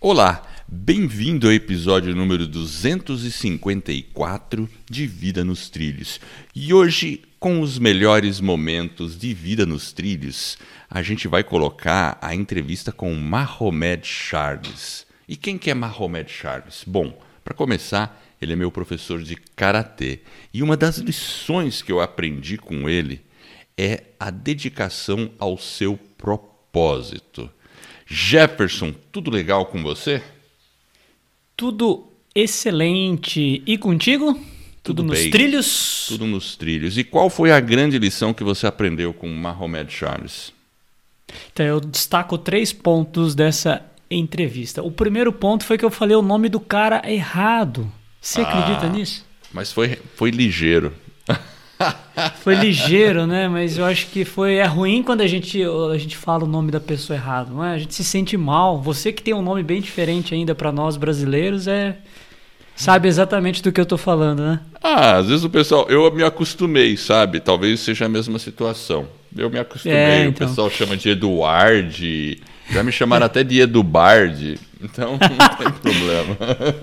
Olá, bem-vindo ao episódio número 254 de Vida nos Trilhos. E hoje, com os melhores momentos de Vida nos Trilhos, a gente vai colocar a entrevista com Mahomed Charles. E quem que é Mahomed Charles? Bom, para começar, ele é meu professor de karatê. E uma das lições que eu aprendi com ele é a dedicação ao seu propósito. Jefferson, tudo legal com você? Tudo excelente. E contigo? Tudo, tudo nos bem. trilhos? Tudo nos trilhos. E qual foi a grande lição que você aprendeu com Mahomet Charles? Então, eu destaco três pontos dessa entrevista. O primeiro ponto foi que eu falei o nome do cara errado. Você ah, acredita nisso? Mas foi, foi ligeiro. Foi ligeiro, né? Mas eu acho que foi é ruim quando a gente, a gente fala o nome da pessoa errado, não é? A gente se sente mal. Você que tem um nome bem diferente ainda para nós brasileiros é sabe exatamente do que eu tô falando, né? Ah, às vezes o pessoal, eu me acostumei, sabe? Talvez seja a mesma situação. Eu me acostumei, é, então. o pessoal chama de Eduard, já me chamaram até de Edubard. Então não tem problema.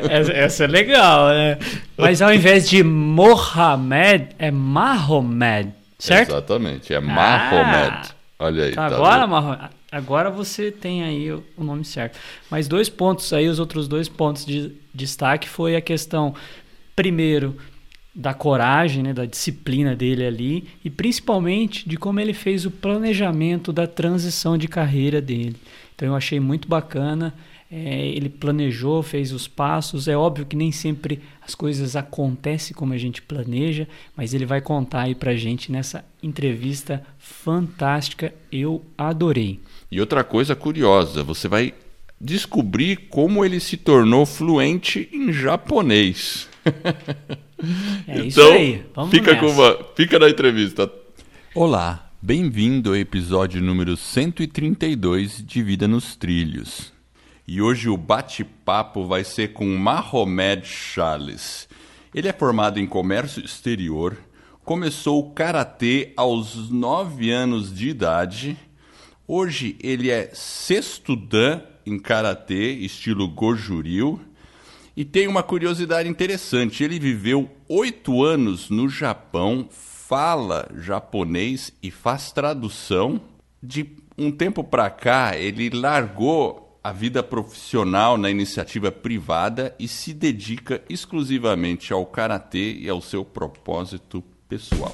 Essa, essa, é legal, né? Mas ao invés de Mohamed, é Mahomed, certo? Exatamente, é Mahomed. Ah, Olha aí. Tá agora, Mahomed, agora você tem aí o, nome certo. Mas dois pontos aí, os outros dois pontos de destaque foi a questão, primeiro, da coragem, né, da disciplina dele ali e principalmente de como ele fez o planejamento da transição de carreira dele. Então eu achei muito bacana. É, ele planejou, fez os passos. É óbvio que nem sempre as coisas acontecem como a gente planeja, mas ele vai contar aí pra gente nessa entrevista fantástica. Eu adorei. E outra coisa curiosa, você vai descobrir como ele se tornou fluente em japonês. É então, isso aí. Vamos fica, nessa. com uma, fica na entrevista. Olá, bem-vindo ao episódio número 132 de Vida nos Trilhos. E hoje o bate-papo vai ser com Mahomed Charles. Ele é formado em comércio exterior, começou o karatê aos 9 anos de idade. Hoje ele é sexto dan em karatê, estilo Goju-ryu. E tem uma curiosidade interessante: ele viveu oito anos no Japão, fala japonês e faz tradução. De um tempo para cá, ele largou a vida profissional na iniciativa privada e se dedica exclusivamente ao karatê e ao seu propósito pessoal.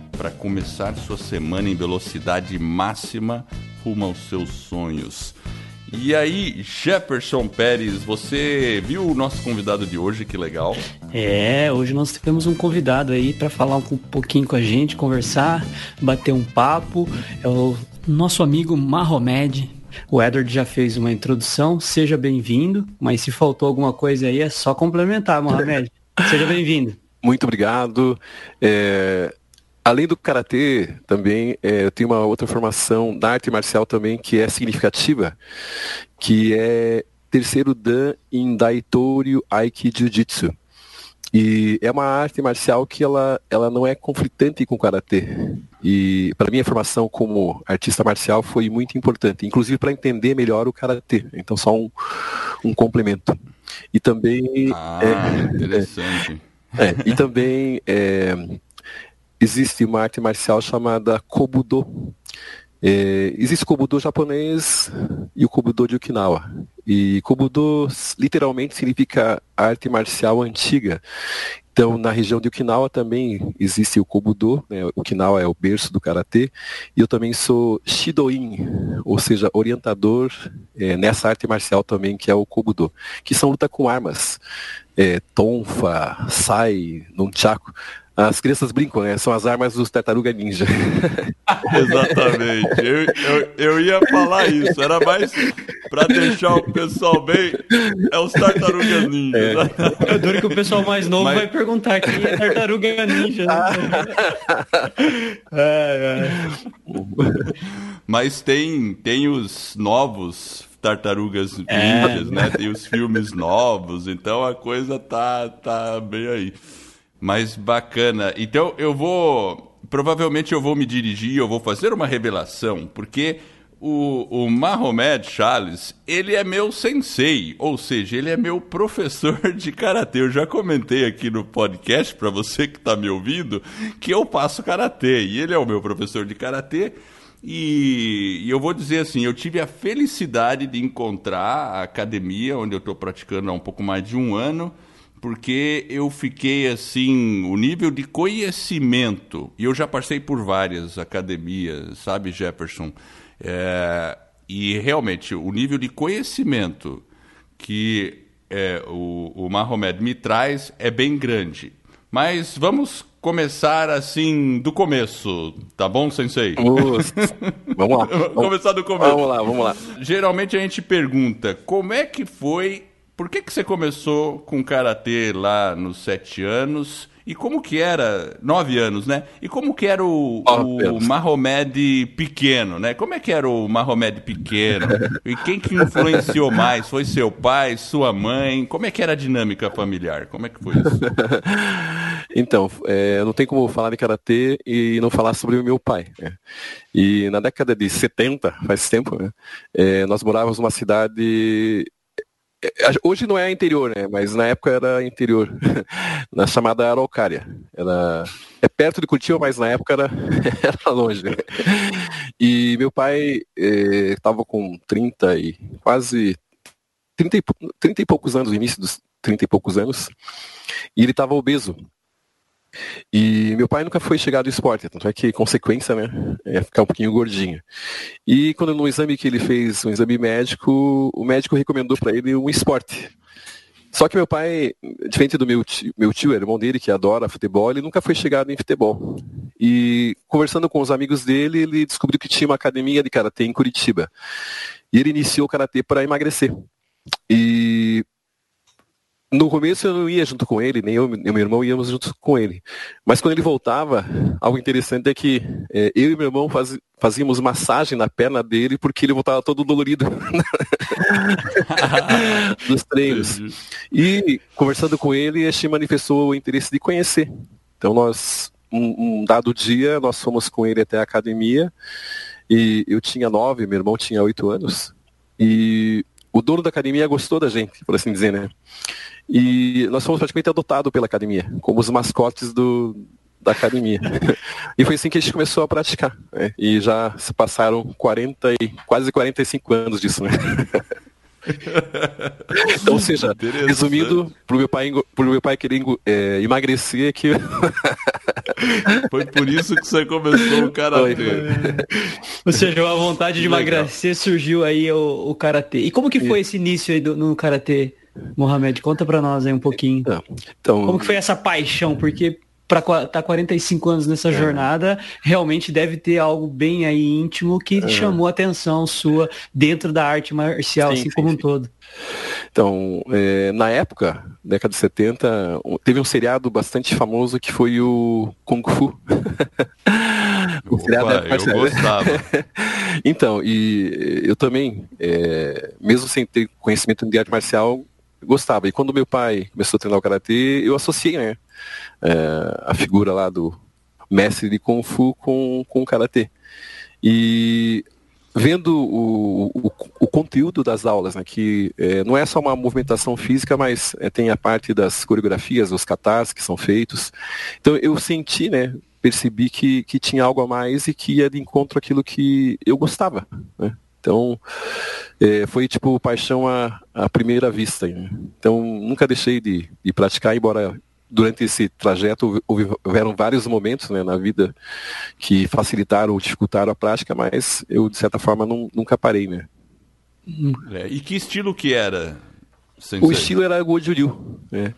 para começar sua semana em velocidade máxima rumo aos seus sonhos. E aí, Jefferson Pérez, você viu o nosso convidado de hoje? Que legal. É, hoje nós temos um convidado aí para falar um pouquinho com a gente, conversar, bater um papo. É o nosso amigo Mahomed. O Edward já fez uma introdução, seja bem-vindo, mas se faltou alguma coisa aí é só complementar, Mahomed. seja bem-vindo. Muito obrigado. É, Além do karatê, também é, eu tenho uma outra formação da arte marcial também que é significativa, que é terceiro dan em Daitoryu Aiki Jiu-Jitsu. E é uma arte marcial que ela, ela não é conflitante com o karatê. E para minha formação como artista marcial foi muito importante, inclusive para entender melhor o karatê. Então só um, um complemento. E também ah, é, interessante. É, é, e também é, existe uma arte marcial chamada Kobudo. É, existe Kobudo japonês e o Kobudo de Okinawa. E Kobudo literalmente significa arte marcial antiga. Então, na região de Okinawa também existe o Kobudo, né? Okinawa é o berço do karatê, e eu também sou Shidoin, ou seja, orientador é, nessa arte marcial também, que é o Kobudo, que são luta com armas, é, tonfa, sai, nunchaku, as crianças brincam, né? São as armas dos tartaruga ninja. Exatamente. Eu, eu, eu, ia falar isso. Era mais para deixar o pessoal bem. É os tartarugas ninja. É. Eu duro que o pessoal mais novo Mas... vai perguntar quem é tartaruga ninja. é, é. Mas tem, tem os novos tartarugas é. ninjas, né? Tem os filmes novos, então a coisa tá, tá bem aí. Mas bacana. Então eu vou. Provavelmente eu vou me dirigir, eu vou fazer uma revelação, porque o, o Mahomet Charles, ele é meu sensei, ou seja, ele é meu professor de karatê. Eu já comentei aqui no podcast para você que está me ouvindo que eu faço karatê e ele é o meu professor de karatê. E, e, eu vou dizer assim, eu tive a felicidade de encontrar a academia onde eu estou praticando há um pouco mais de um ano porque eu fiquei assim, o nível de conhecimento, e eu já passei por várias academias, sabe, Jefferson? É, e realmente, o nível de conhecimento que é, o, o Mahomed me traz é bem grande. Mas vamos começar assim do começo, tá bom, Sensei? Vamos, vamos lá. Vamos começar do começo. Vamos lá, vamos lá. Geralmente a gente pergunta como é que foi por que, que você começou com karatê lá nos sete anos? E como que era, nove anos, né? E como que era o, oh, o Mahomed pequeno, né? Como é que era o Mahomed pequeno? E quem que influenciou mais? Foi seu pai, sua mãe? Como é que era a dinâmica familiar? Como é que foi isso? então, é, não tem como falar de karatê e não falar sobre o meu pai. Né? E na década de 70, faz tempo, né? É, nós morávamos numa cidade hoje não é interior, né? Mas na época era interior, na chamada Araucária. Era é perto de Curitiba, mas na época era, era longe. E meu pai estava eh, com 30 e quase 30 e, 30 e poucos anos, início dos 30 e poucos anos, e ele estava obeso. E meu pai nunca foi chegado ao esporte, tanto é que consequência, né, é ficar um pouquinho gordinho. E quando no exame que ele fez, um exame médico, o médico recomendou para ele um esporte. Só que meu pai, diferente do meu tio, meu tio, irmão dele, que adora futebol, ele nunca foi chegado em futebol. E conversando com os amigos dele, ele descobriu que tinha uma academia de karatê em Curitiba. E ele iniciou o karatê para emagrecer. E no começo eu não ia junto com ele, nem eu e meu irmão íamos junto com ele. Mas quando ele voltava, algo interessante é que é, eu e meu irmão faz, fazíamos massagem na perna dele porque ele voltava todo dolorido dos treinos. E conversando com ele, este manifestou o interesse de conhecer. Então nós, um, um dado dia, nós fomos com ele até a academia e eu tinha nove, meu irmão tinha oito anos. E o dono da academia gostou da gente, por assim dizer, né? E nós fomos praticamente adotados pela academia, como os mascotes do, da academia. e foi assim que a gente começou a praticar. Né? E já se passaram 40 e, quase 45 anos disso, né? então, ou seja, resumindo, pro meu pai, pro meu pai querer é, emagrecer que. foi por isso que você começou o karatê. Ou seja, a vontade de emagrecer surgiu aí o, o karatê. E como que foi esse início aí do, no karatê? Mohamed, conta para nós aí um pouquinho. Então, então, Como que foi essa paixão? Porque para estar tá 45 anos nessa é. jornada, realmente deve ter algo bem aí íntimo que é. chamou a atenção sua dentro da arte marcial, sim, assim sim, como sim. um todo. Então, é, na época, década de 70, teve um seriado bastante famoso que foi o Kung Fu. o Opa, eu gostava. então, e eu também, é, mesmo sem ter conhecimento de arte marcial, gostava. E quando meu pai começou a treinar o karatê, eu associei né, é, a figura lá do mestre de kung fu com, com o karatê. E vendo o, o, o, conteúdo das aulas, né, que é, não é só uma movimentação física, mas é, tem a parte das coreografias, os katas que são feitos. Então eu senti, né, percebi que, que tinha algo a mais e que ia de encontro aquilo que eu gostava. Né? Então, é, foi tipo paixão à, à primeira vista. Né? Então, nunca deixei de, de praticar, embora durante esse trajeto houveram vários momentos né, na vida que facilitaram ou dificultaram a prática, mas eu, de certa forma, não, nunca parei. Né? É, e que estilo que era? Sensei? O estilo era Goju-Ryu. Né?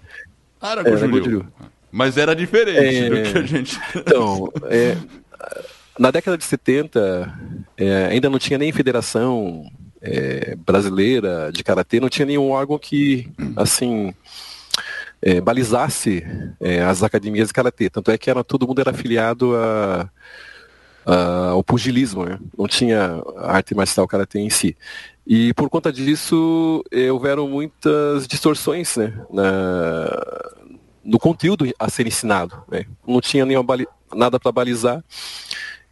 Ah, era Goju-Ryu. Mas era diferente é... do que a gente. Então, é... na década de 70, é, ainda não tinha nem federação é, brasileira de karatê, não tinha nenhum órgão que, assim, é, balizasse é, as academias de karatê. Tanto é que era, todo mundo era afiliado a, a, ao pugilismo, né? não tinha arte marcial karatê em si. E por conta disso, é, houveram muitas distorções né, na, no conteúdo a ser ensinado. Né? Não tinha nenhuma nada para balizar.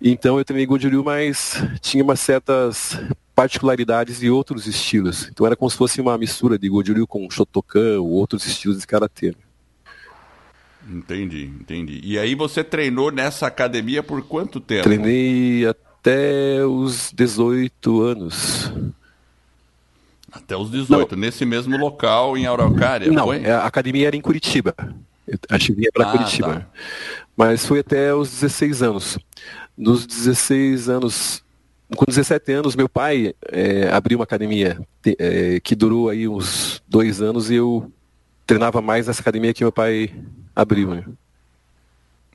Então eu treinei Goju mas tinha umas certas particularidades e outros estilos. Então era como se fosse uma mistura de Goju com Shotokan ou outros estilos de karatê. Entendi, entendi. E aí você treinou nessa academia por quanto tempo? Treinei até os 18 anos. Até os 18, Não. nesse mesmo local em Araucária? Não, foi? a academia era em Curitiba. A gente vinha para ah, Curitiba. Tá. Mas foi até os 16 anos. Nos 16 anos, com 17 anos, meu pai é, abriu uma academia é, que durou aí uns dois anos e eu treinava mais nessa academia que meu pai abriu. Né?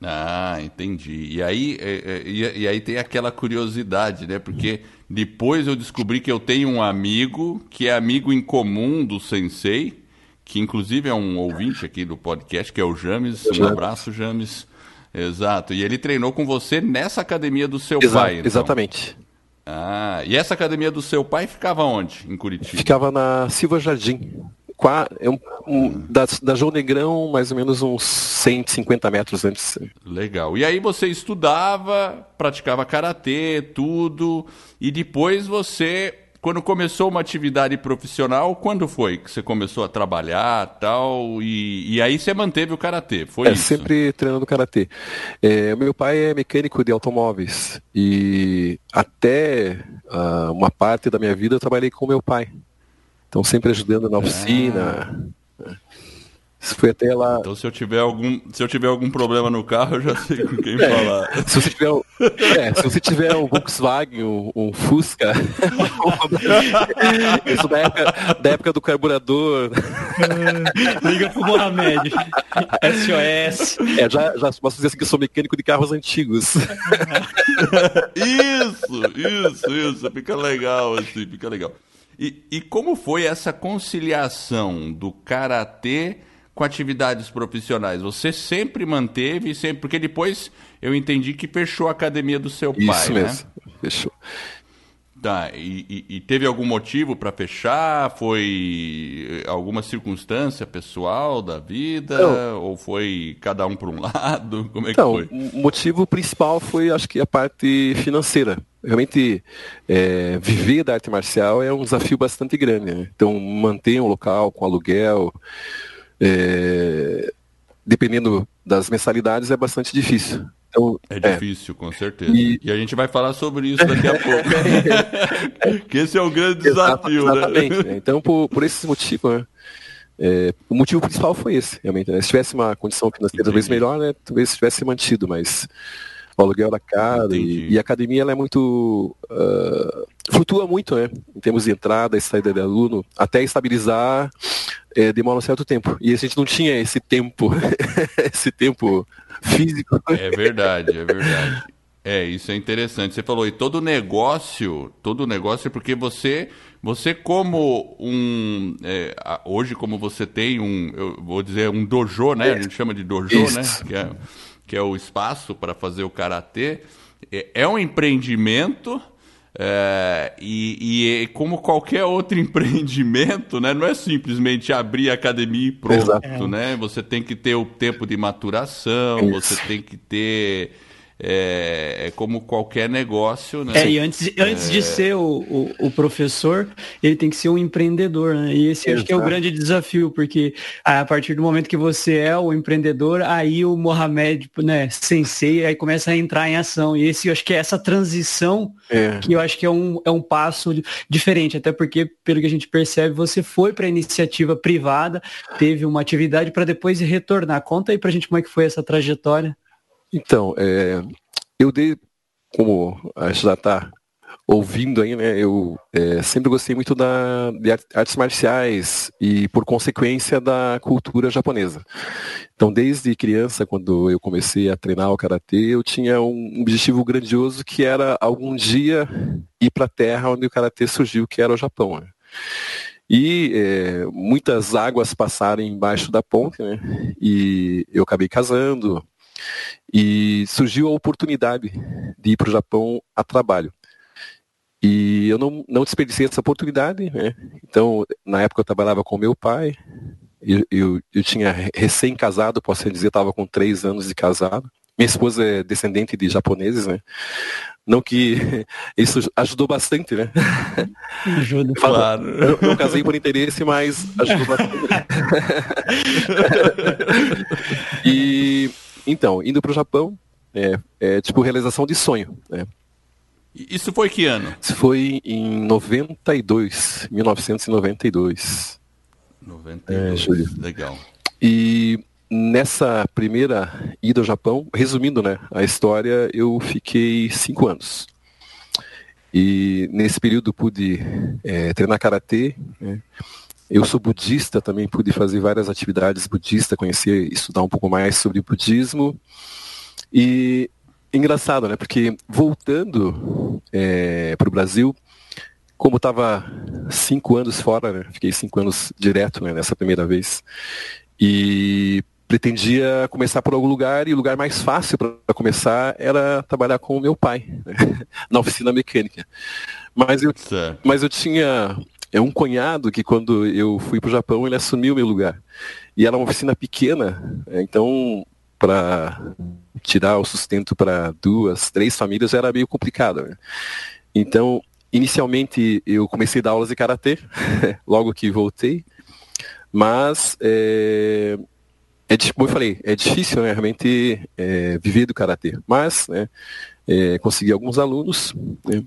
Ah, entendi. E aí, é, é, e, e, aí tem aquela curiosidade, né? Porque depois eu descobri que eu tenho um amigo que é amigo em comum do Sensei, que inclusive é um ouvinte aqui do podcast, que é o James. Um abraço, James. Exato. E ele treinou com você nessa academia do seu Exa pai. Então. Exatamente. Ah, e essa academia do seu pai ficava onde, em Curitiba? Ficava na Silva Jardim. É um, um, da, da João Negrão, mais ou menos uns 150 metros antes. Legal. E aí você estudava, praticava karatê, tudo, e depois você quando começou uma atividade profissional, quando foi que você começou a trabalhar tal? E, e aí você manteve o karatê? Foi é, isso? sempre treinando karatê. É, meu pai é mecânico de automóveis e até uh, uma parte da minha vida eu trabalhei com meu pai. Então sempre ajudando na oficina. Ah. Foi até lá. Então se eu tiver algum, se eu tiver algum problema no carro, eu já sei com quem é, falar. Se você tiver, é, se você tiver um Volkswagen, um, um Fusca, isso da época, da época do carburador. Liga pro Mohamed. SOS. É, já, já posso dizer assim que eu sou mecânico de carros antigos. isso, isso, isso. Fica legal assim, fica legal. E, e como foi essa conciliação do karatê com atividades profissionais? Você sempre manteve, sempre, porque depois eu entendi que fechou a academia do seu Isso pai, Isso mesmo, né? fechou. Tá, e, e, e teve algum motivo para fechar? Foi alguma circunstância pessoal da vida? Não. Ou foi cada um para um lado? Como é então, que foi? O motivo principal foi, acho que, a parte financeira. Realmente, é, viver da arte marcial é um desafio bastante grande. Né? Então, manter um local com aluguel, é, dependendo das mensalidades, é bastante difícil. Então, é, é difícil, com certeza. E... e... a gente vai falar sobre isso daqui a pouco. que esse é o grande desafio, né? Exatamente. Né? Então, por, por esse motivo, né? É, o motivo principal foi esse, realmente. Né? Se tivesse uma condição financeira talvez melhor, né? talvez tivesse mantido, mas o aluguel era caro e, e, a academia ela é muito uh, flutua muito, né? Em termos de entrada e saída de aluno, até estabilizar é, demora um certo tempo. E a gente não tinha esse tempo, esse tempo físico. É verdade, é verdade. É, isso é interessante. Você falou, e todo negócio, todo negócio, porque você, você como um, é, hoje como você tem um, eu vou dizer, um dojo, né? A gente chama de dojo, isso. né? Que é, é o espaço para fazer o karatê, é, é um empreendimento. É, e, e, como qualquer outro empreendimento, né, não é simplesmente abrir a academia e pronto, Exato. né? Você tem que ter o tempo de maturação, Isso. você tem que ter é, é, como qualquer negócio, né? É, e antes, antes é... de ser o, o, o, professor, ele tem que ser um empreendedor, né? E esse Exato. acho que é o grande desafio, porque a partir do momento que você é o empreendedor, aí o Mohamed, né, sensei, aí começa a entrar em ação. E esse, eu acho que é essa transição é. que eu acho que é um, é um passo diferente, até porque, pelo que a gente percebe, você foi para a iniciativa privada, teve uma atividade para depois retornar. Conta aí para a gente como é que foi essa trajetória. Então, é, eu dei, como a gente já está ouvindo aí, né, eu é, sempre gostei muito da, de artes marciais e, por consequência, da cultura japonesa. Então, desde criança, quando eu comecei a treinar o karatê, eu tinha um objetivo grandioso que era algum dia ir para a terra onde o karatê surgiu, que era o Japão. Né? E é, muitas águas passaram embaixo da ponte, né? E eu acabei casando. E surgiu a oportunidade de ir para o Japão a trabalho. E eu não, não desperdicei essa oportunidade, né? Então, na época eu trabalhava com meu pai, eu, eu, eu tinha recém-casado, posso dizer, estava com três anos de casado. Minha esposa é descendente de japoneses, né? Não que isso ajudou bastante, né? Ajuda. Claro. Eu não casei por interesse, mas ajudou bastante. e então, indo para o Japão, é, é tipo realização de sonho, né? Isso foi que ano? Isso foi em 92, 1992. 92, é, legal. E nessa primeira ida ao Japão, resumindo né, a história, eu fiquei cinco anos. E nesse período pude é, treinar karatê. Né? Eu sou budista, também pude fazer várias atividades budistas, conhecer, estudar um pouco mais sobre budismo. E engraçado, né? Porque voltando é, para o Brasil, como estava cinco anos fora, né? fiquei cinco anos direto né, nessa primeira vez, e pretendia começar por algum lugar, e o lugar mais fácil para começar era trabalhar com o meu pai, né? na oficina mecânica. Mas eu, mas eu tinha é um cunhado que quando eu fui para o Japão, ele assumiu o meu lugar. E era uma oficina pequena, então para tirar o sustento para duas, três famílias era meio complicado. Né? Então, inicialmente eu comecei a dar aulas de karatê, logo que voltei, mas é, é, como eu falei, é difícil né, realmente é, viver do karatê, mas né, é, consegui alguns alunos. Né,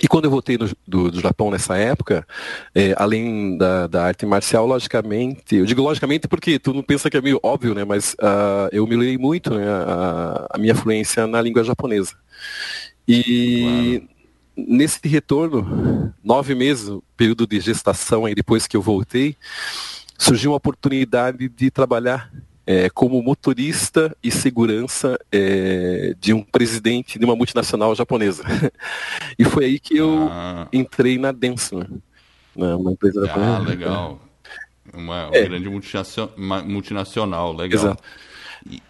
e quando eu voltei do, do, do Japão nessa época, é, além da, da, arte marcial, logicamente, eu digo logicamente porque tu não pensa que é meio óbvio, né? Mas uh, eu melhorei muito né, a, a, minha fluência na língua japonesa. E claro. nesse retorno, nove meses, período de gestação aí depois que eu voltei, surgiu uma oportunidade de trabalhar é, como motorista e segurança é, de um presidente de uma multinacional japonesa. e foi aí que eu ah. entrei na Denso, né? uma empresa Ah, legal. Uma, uma é. grande multinacional, legal. Exato. E,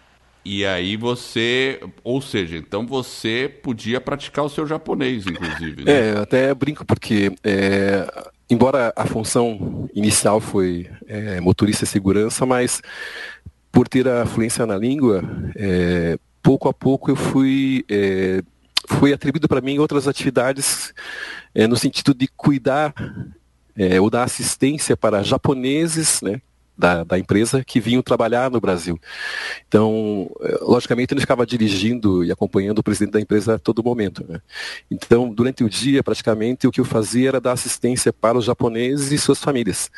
e aí você, ou seja, então você podia praticar o seu japonês, inclusive. Né? É, eu até brinco porque é, embora a função inicial foi é, motorista e segurança, mas por ter a fluência na língua, é, pouco a pouco eu fui é, foi atribuído para mim outras atividades é, no sentido de cuidar é, ou dar assistência para japoneses, né, da, da, empresa que vinham trabalhar no Brasil. Então, é, logicamente, ele ficava dirigindo e acompanhando o presidente da empresa a todo momento. Né? Então, durante o dia, praticamente, o que eu fazia era dar assistência para os japoneses e suas famílias.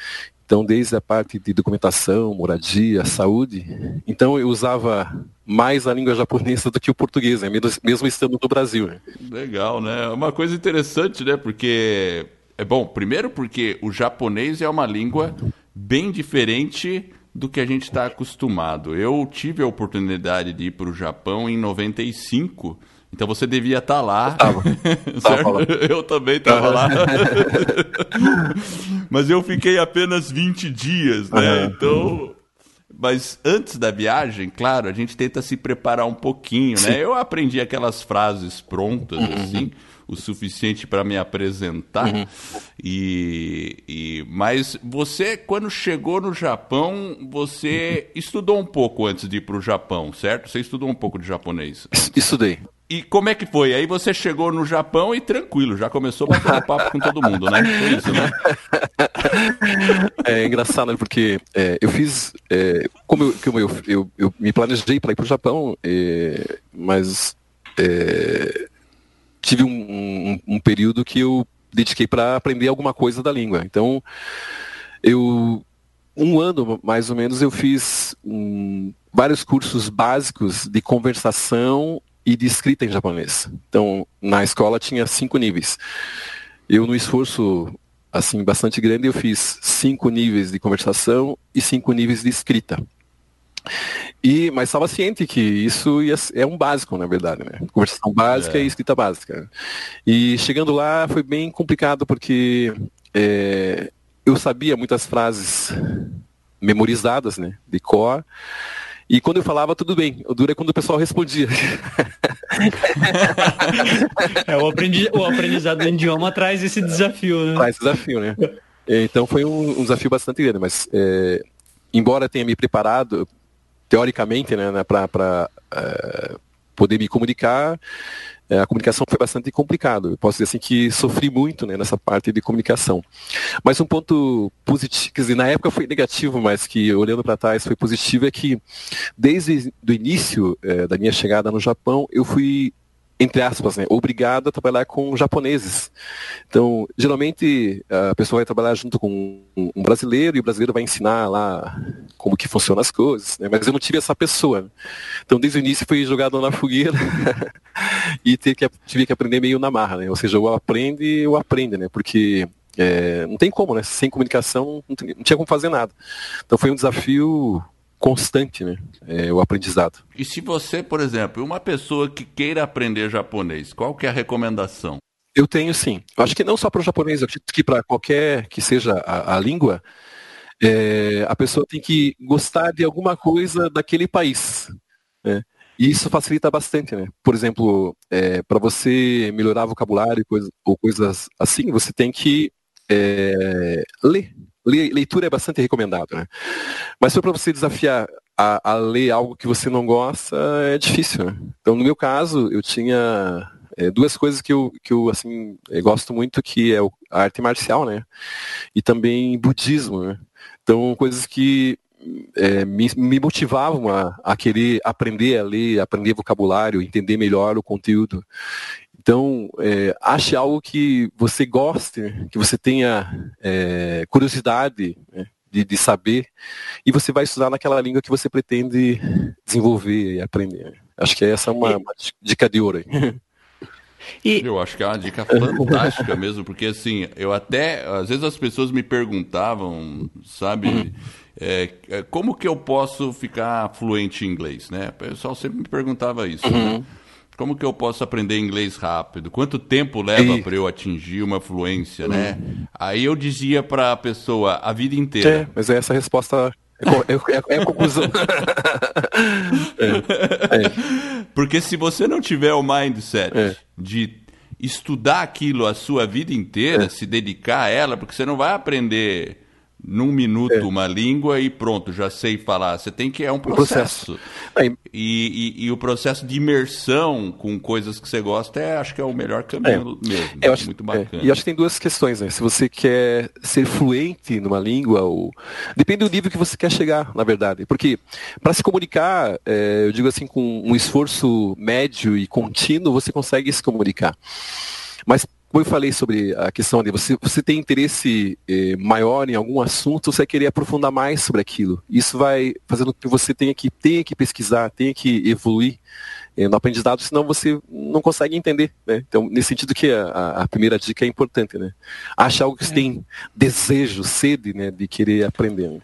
Então, desde a parte de documentação, moradia, saúde. Então, eu usava mais a língua japonesa do que o português, né? mesmo, estando no Brasil. Né? Legal, né? Uma coisa interessante, né? Porque, é bom, primeiro porque o japonês é uma língua bem diferente do que a gente está acostumado. Eu tive a oportunidade de ir para o Japão em 95 então você devia estar tá lá. Eu, tava. tava lá. eu também estava lá. Mas eu fiquei apenas 20 dias, né? Uhum. Então. Mas antes da viagem, claro, a gente tenta se preparar um pouquinho, né? Sim. né? Eu aprendi aquelas frases prontas, uhum. assim, o suficiente para me apresentar. Uhum. E, e, mas você, quando chegou no Japão, você estudou um pouco antes de ir para o Japão, certo? Você estudou um pouco de japonês? Estudei. E como é que foi? Aí você chegou no Japão e tranquilo, já começou a bater papo com todo mundo, né? Foi isso, né? É engraçado, né? porque é, eu fiz. É, como, eu, como eu, eu, eu, me planejei para ir para o Japão, é, mas é, tive um, um, um, período que eu dediquei para aprender alguma coisa da língua. Então, eu. Um ano, mais ou menos, eu fiz um, vários cursos básicos de conversação e de escrita em japonês. Então, na escola tinha cinco níveis. Eu, no esforço assim bastante grande, eu fiz cinco níveis de conversação e cinco níveis de escrita. E, mas estava ciente que isso ia, é um básico, na verdade, né? Conversação básica é. e escrita básica. E chegando lá foi bem complicado porque é, eu sabia muitas frases memorizadas, né, de cor, e quando eu falava, tudo bem. O duro é quando o pessoal respondia. é, o, aprendi, o aprendizado do idioma traz esse desafio, né? Traz desafio, né? Então foi um, um desafio bastante grande, mas é, embora tenha me preparado, teoricamente, né, né para é, poder me comunicar, a comunicação foi bastante complicado. Eu posso dizer assim que sofri muito né, nessa parte de comunicação. Mas um ponto positivo, quer dizer, na época foi negativo, mas que olhando para trás foi positivo, é que desde o início é, da minha chegada no Japão, eu fui entre aspas, né, obrigado a trabalhar com japoneses. Então, geralmente a pessoa vai trabalhar junto com um brasileiro e o brasileiro vai ensinar lá como que funcionam as coisas, né? mas eu não tive essa pessoa. Então, desde o início fui jogado na fogueira e tive que, tive que aprender meio na marra, né? Ou seja, ou aprende ou aprende, né? Porque é, não tem como, né? Sem comunicação não tinha como fazer nada. Então foi um desafio constante, né? É, o aprendizado. E se você, por exemplo, uma pessoa que queira aprender japonês, qual que é a recomendação? Eu tenho sim. Eu acho que não só para o japonês, eu acredito que para qualquer que seja a, a língua, é, a pessoa tem que gostar de alguma coisa daquele país. Né? E isso facilita bastante, né? Por exemplo, é, para você melhorar vocabulário coisa, ou coisas assim, você tem que é, ler leitura é bastante recomendado, né? Mas se para você desafiar a, a, ler algo que você não gosta, é difícil, né? Então, no meu caso, eu tinha é, duas coisas que eu, que eu assim, eu gosto muito, que é a arte marcial, né? E também budismo, né? Então, coisas que é, me, me, motivavam a, a, querer aprender a ler, aprender vocabulário, entender melhor o conteúdo. Então, é, ache algo que você goste, que você tenha é, curiosidade né, de, de, saber, e você vai estudar naquela língua que você pretende desenvolver e aprender. Acho que essa é uma, uma dica de ouro aí. E... Eu acho que é uma dica fantástica mesmo, porque assim, eu até, às vezes as pessoas me perguntavam, sabe, uhum. é, é como que eu posso ficar fluente em inglês, né? O pessoal sempre me perguntava isso, né? uhum. né? Como que eu posso aprender inglês rápido? Quanto tempo leva para eu atingir uma fluência, né? Aí eu dizia para a pessoa a vida inteira. É, mas essa resposta é, é, é a conclusão. é, é. Porque se você não tiver o mindset é. de estudar aquilo a sua vida inteira, é. se dedicar a ela, porque você não vai aprender num minuto é. uma língua e pronto, já sei falar. Você tem que é um processo. processo. E, e, e, o processo de imersão com coisas que você gosta é, acho que é o melhor caminho é. mesmo. Eu acho, muito é. bacana. É. E acho que tem duas questões, né? Se você quer ser fluente numa língua, ou depende do nível que você quer chegar, na verdade. Porque para se comunicar, é, eu digo assim, com um esforço médio e contínuo, você consegue se comunicar. Mas como eu falei sobre a questão de você, você tem interesse eh, maior em algum assunto, você vai querer aprofundar mais sobre aquilo. Isso vai fazendo com que você tenha que, tenha que pesquisar, tenha que evoluir eh, no aprendizado, senão você não consegue entender. Né? Então, nesse sentido que a, a, primeira dica é importante. Né? Acha algo que você é. tem desejo, sede né, de querer aprender. Né?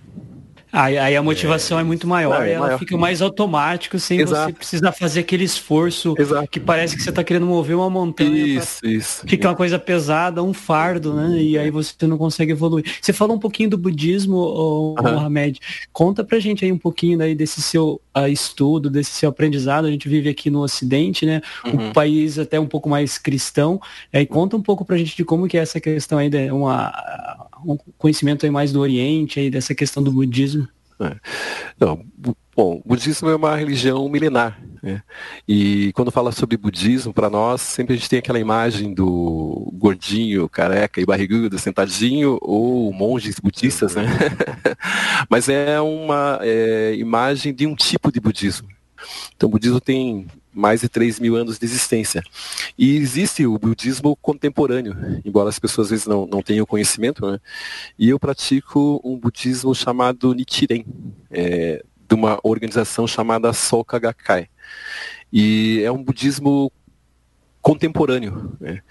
Aí, aí a motivação é, é muito maior, é, ela maior. fica mais automático, sem Exato. você precisar fazer aquele esforço Exato. que parece que você está querendo mover uma montanha. Isso, isso. Fica uma coisa pesada, um fardo, né? E aí você não consegue evoluir. Você falou um pouquinho do budismo, o uhum. Mohamed. Conta pra gente aí um pouquinho daí desse seu uh, estudo, desse seu aprendizado. A gente vive aqui no Ocidente, né? Uhum. Um país até um pouco mais cristão. Aí conta um pouco pra gente de como que é essa questão aí de uma um conhecimento aí mais do Oriente, aí dessa questão do budismo? É. Não, bom, o budismo é uma religião milenar. Né? E quando fala sobre budismo, para nós, sempre a gente tem aquela imagem do gordinho, careca e barrigudo, sentadinho, ou monges budistas, né? Mas é uma é, imagem de um tipo de budismo. Então, o budismo tem mais de 3 mil anos de existência. E existe o budismo contemporâneo, embora as pessoas às vezes não, não tenham conhecimento, né? E eu pratico um budismo chamado Nichiren, é, de uma organização chamada Soka Gakkai. E é um budismo contemporâneo. Né?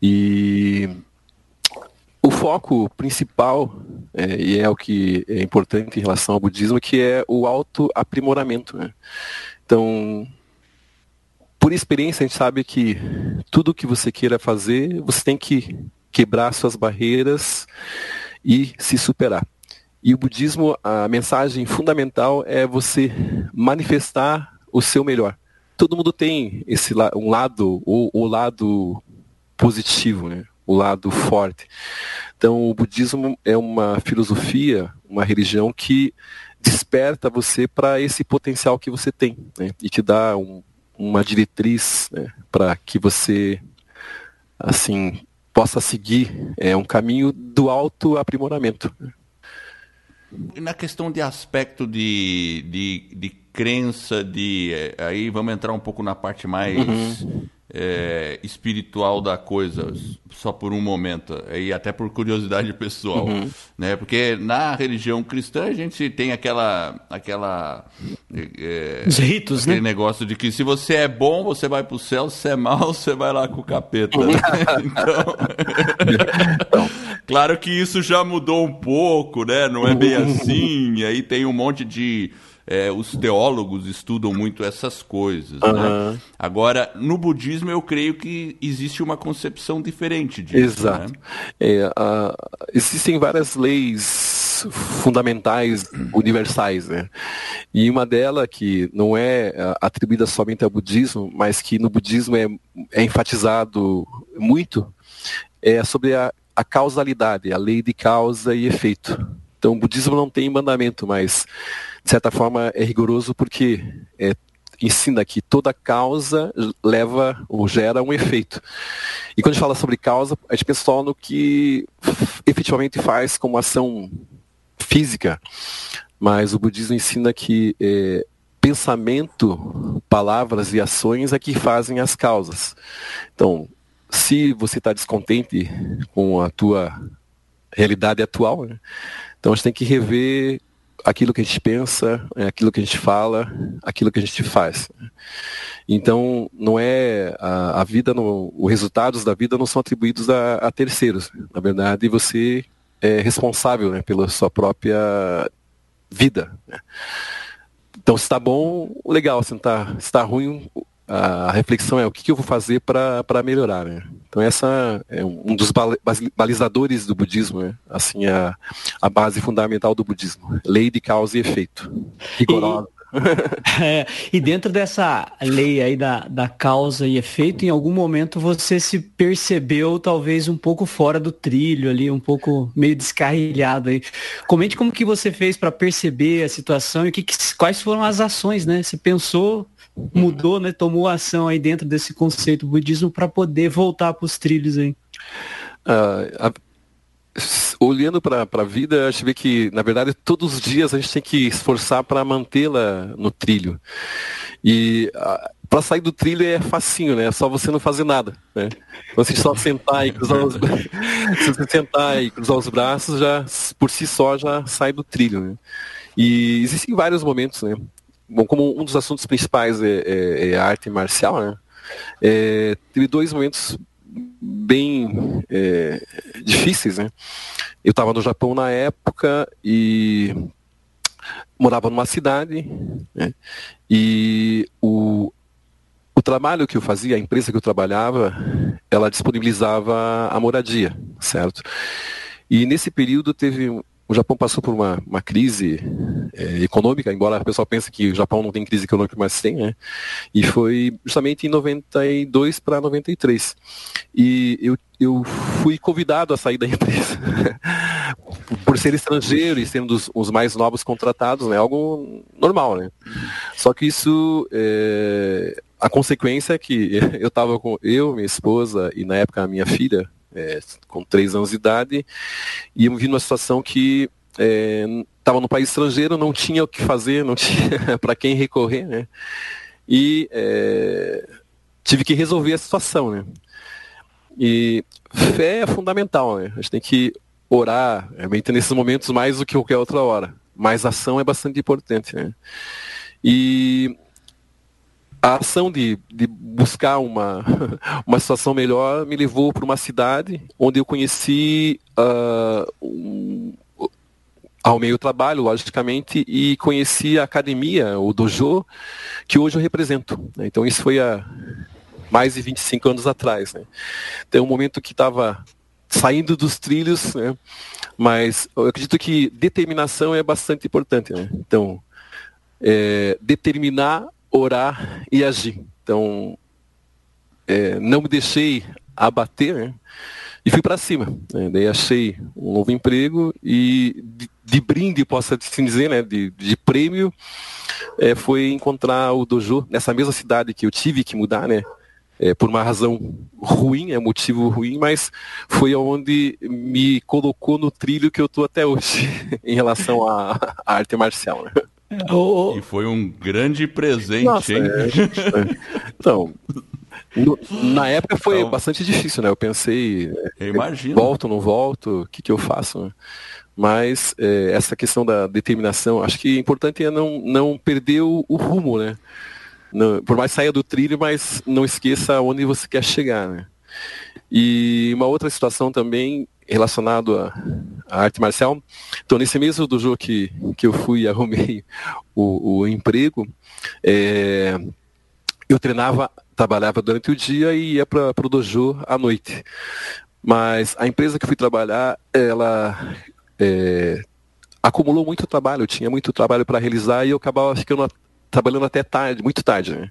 E o foco principal, é, e é o que é importante em relação ao budismo, que é o autoaprimoramento. Né? Então, por experiência, a gente sabe que tudo que você queira fazer, você tem que quebrar suas barreiras e se superar. E o budismo, a mensagem fundamental é você manifestar o seu melhor. Todo mundo tem esse um lado, o, o lado positivo, né? o lado forte. Então, o budismo é uma filosofia, uma religião que desperta você para esse potencial que você tem né? e te dá um, uma diretriz né? para que você assim possa seguir é, um caminho do autoaprimoramento. E na questão de aspecto de, de, de crença, de é, aí vamos entrar um pouco na parte mais uhum é, espiritual da coisa, só por um momento, e até por curiosidade pessoal, uhum. né? Porque na religião cristã a gente tem aquela, aquela é, os ritos, aquele né? negócio de que se você é bom você vai para o céu, se é mal você vai lá com o capeta. Né? então, claro que isso já mudou um pouco, né? Não é bem assim. E aí tem um monte de é, os teólogos estudam muito essas coisas. Uhum. Né? Agora, no budismo, eu creio que existe uma concepção diferente disso. Exato. Né? É, uh, existem várias leis fundamentais, universais, né? E uma delas que não é uh, atribuída somente ao budismo, mas que no budismo é, é enfatizado muito, é sobre a, a causalidade, a lei de causa e efeito. Então, o budismo não tem mandamento, mas de certa forma, é rigoroso porque é, ensina que toda causa leva ou gera um efeito. E quando a gente fala sobre causa, a gente pensa só no que efetivamente faz como ação física. Mas o budismo ensina que é, pensamento, palavras e ações é que fazem as causas. Então, se você está descontente com a tua realidade atual, né? então a gente tem que rever aquilo que a gente pensa, é aquilo que a gente fala, aquilo que a gente faz. Então, não é a, a vida, no, os resultados da vida não são atribuídos a, a terceiros. Na verdade, você é responsável né, pela sua própria vida. Né? Então, se está bom, legal. Se está tá ruim, a reflexão é o que, eu vou fazer para melhorar. Né? Então essa é um dos balizadores do budismo, né? assim a, a base fundamental do budismo, lei de causa e efeito, rigorosa. E... É, e dentro dessa lei aí da, da causa e efeito, em algum momento você se percebeu talvez um pouco fora do trilho ali, um pouco meio descarrilhado aí. Comente como que você fez para perceber a situação e que, que, quais foram as ações, né? Você pensou mudou, né? Tomou ação aí dentro desse conceito budismo para poder voltar para os trilhos aí. Uh, a, olhando para a vida, a gente vê que, na verdade, todos os dias a gente tem que esforçar para mantê-la no trilho. E para sair do trilho é facinho, né? É só você não fazer nada, né? Você só sentar e cruzar os se você sentar e cruzar os braços, já por si só já sai do trilho, né? E existem vários momentos, né? Bom, como um dos assuntos principais é, é, é a arte marcial, né? É, teve dois momentos bem é, difíceis, né? Eu estava no Japão na época e morava numa cidade, né? E o, o trabalho que eu fazia, a empresa que eu trabalhava, ela disponibilizava a moradia, certo? E nesse período teve o Japão passou por uma, uma crise é, econômica, embora o pessoal pense que o Japão não tem crise econômica, mas tem, né? E foi justamente em 92 para 93. E eu, eu fui convidado a sair da empresa. por ser estrangeiro e sendo os, os, mais novos contratados, né? Algo normal, né? Só que isso, é, a consequência é que eu estava com eu, minha esposa e na época a minha filha, é, com três anos de idade, e eu me vi numa situação que estava é, no país estrangeiro, não tinha o que fazer, não tinha para quem recorrer, né? E é, tive que resolver a situação, né? E fé é fundamental, né? A gente tem que orar, realmente nesses momentos mais do que qualquer outra hora. Mas ação é bastante importante, né? E a ação de, de buscar uma, uma situação melhor me levou para uma cidade onde eu conheci uh, um, ao meio trabalho, logicamente, e conheci a academia, o dojo, que hoje eu represento. Né? Então isso foi há mais de 25 anos atrás. Né? Então, um momento que estava saindo dos trilhos, né? mas eu acredito que determinação é bastante importante. Né? Então, é, determinar, orar e agir. Então, é, não me deixei abater né? e fui para cima. Né? Daí achei um novo emprego e de, de brinde, posso assim dizer, né? de, de prêmio, é, foi encontrar o dojo nessa mesma cidade que eu tive que mudar, né? é, por uma razão ruim, é motivo ruim, mas foi onde me colocou no trilho que eu estou até hoje em relação à, arte marcial. Né? E foi um grande presente, Nossa, hein? É, então, no, na época foi então, bastante difícil, né? Eu pensei, eu imagino. volto, não volto, o que, que eu faço? Né? Mas é, essa questão da determinação, acho que o importante é não, não perder o, o rumo, né? Não, por mais saia do trilho, mas não esqueça onde você quer chegar. Né? E uma outra situação também relacionada à, arte marcial. Então, nesse mesmo do jogo que, que eu fui e arrumei o, o emprego, é, eu treinava, trabalhava durante o dia e ia para o dojo à noite. Mas a empresa que fui trabalhar, ela é, acumulou muito trabalho, tinha muito trabalho para realizar e eu acabava ficando trabalhando até tarde, muito tarde, né?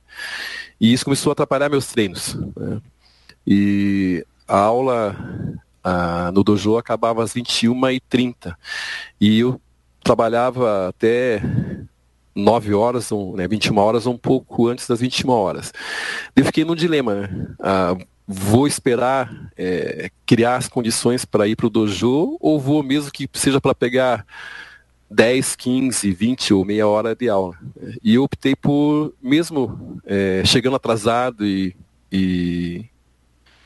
E isso começou a atrapalhar meus treinos. Né? E a aula a, no dojo acabava às 21h30. E eu trabalhava até 9 horas, um, né, 21 horas, um pouco antes das 21 horas. Eu fiquei num dilema, né? Ah, vou esperar é, criar as condições para ir para o dojo ou vou mesmo que seja para pegar 10, 15, 20 ou meia hora de aula. E eu optei por, mesmo é, chegando atrasado e, e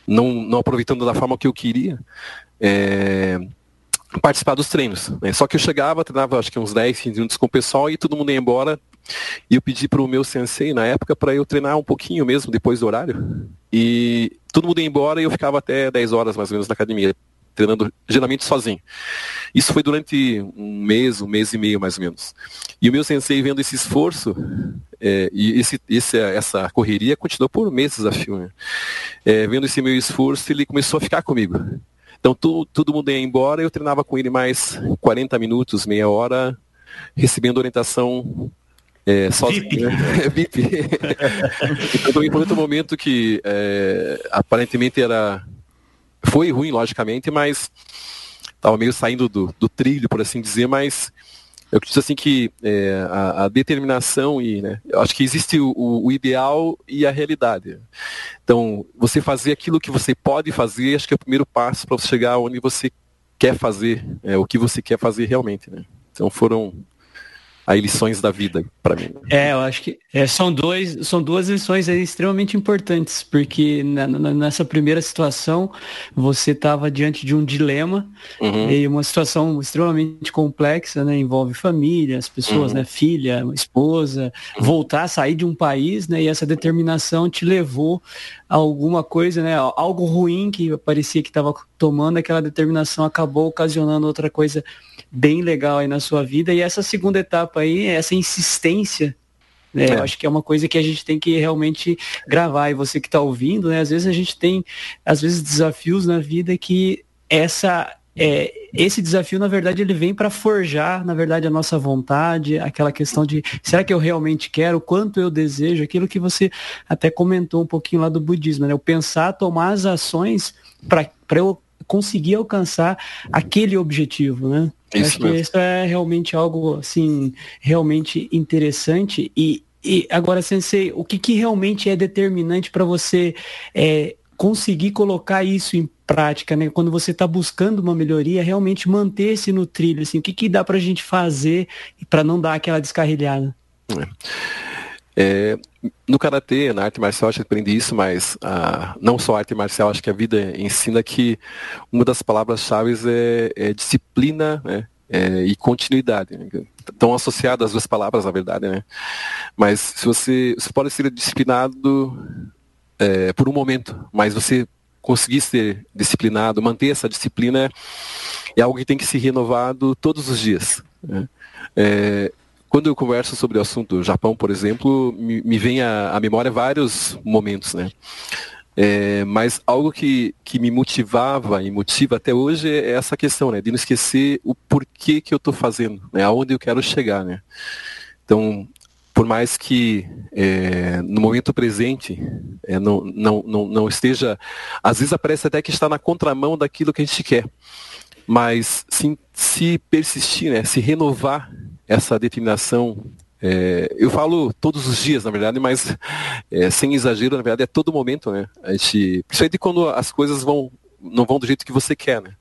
não, não aproveitando da forma que eu queria, é, participar dos treinos. Né? Só que eu chegava, treinava acho que uns 10, 15 minutos com o pessoal e todo mundo ia embora. E eu pedi para o meu sensei, na época, para eu treinar um pouquinho mesmo, depois do horário. E todo mundo ia embora e eu ficava até 10 horas mais ou menos na academia treinando geralmente sozinho. Isso foi durante um mês, um mês e meio mais ou menos. E o meu sensei vendo esse esforço, é, e esse, esse, essa correria continuou por meses desafio, né? é, vendo esse meu esforço, ele começou a ficar comigo. Então tu, todo mundo ia embora, eu treinava com ele mais 40 minutos, meia hora, recebendo orientação é, sozinho, VIP. VIP. então foi um momento que é, aparentemente era foi ruim, logicamente, mas estava meio saindo do, do, trilho, por assim dizer, mas eu acredito assim que é, a, a, determinação e né, eu acho que existe o, o, ideal e a realidade. Então, você fazer aquilo que você pode fazer, acho que é o primeiro passo para chegar onde você quer fazer, é, o que você quer fazer realmente. Né? Então foram aí lições da vida para mim. É, eu acho que é, são, dois, são duas lições extremamente importantes, porque na, na, nessa primeira situação você estava diante de um dilema uhum. e uma situação extremamente complexa, né? Envolve família, as pessoas, uhum. né? Filha, esposa, uhum. voltar, sair de um país, né? E essa determinação te levou a alguma coisa, né? Algo ruim que parecia que estava tomando, aquela determinação acabou ocasionando outra coisa bem legal aí na sua vida. E essa segunda etapa aí, essa insistência, né? É. Eu acho que é uma coisa que a gente tem que realmente gravar. E você que está ouvindo, né? Às vezes a gente tem, às vezes, desafios na vida que essa é, esse desafio, na verdade, ele vem para forjar, na verdade, a nossa vontade, aquela questão de será que eu realmente quero, quanto eu desejo, aquilo que você até comentou um pouquinho lá do budismo, né? Eu pensar, tomar as ações para eu conseguir alcançar aquele objetivo, né? Isso Acho mesmo. isso é realmente algo, assim, realmente interessante. E, e agora, Sensei, o que, que realmente é determinante para você é, conseguir colocar isso em prática, né? Quando você está buscando uma melhoria, realmente manter-se no trilho, assim, o que, que dá para a gente fazer para não dar aquela descarrilhada? É. É, no karatê, na arte marcial, acho que aprendi isso, mas ah, não só a arte marcial, acho que a vida ensina que uma das palavras-chave é, é, disciplina né, é, e continuidade. Né? Estão associadas as duas palavras, na verdade, né? Mas se você, você pode ser disciplinado é, por um momento, mas você conseguir ser disciplinado, manter essa disciplina é algo que tem que ser renovado todos os dias. Né? É, quando eu converso sobre o assunto Japão, por exemplo, me, me vem à, memória vários momentos, né? É, mas algo que, que me motivava e motiva até hoje é essa questão, né? De não esquecer o porquê que eu estou fazendo, né? Aonde eu quero chegar, né? Então, por mais que é, no momento presente é, não, não, não, não esteja, às vezes aparece até que está na contramão daquilo que a gente quer, mas sim, se persistir, né? Se renovar essa determinação é, eu falo todos os dias, na verdade, mas é, sem exagero, na verdade, é todo momento, né? A gente, principalmente quando as coisas vão, não vão do jeito que você quer, né?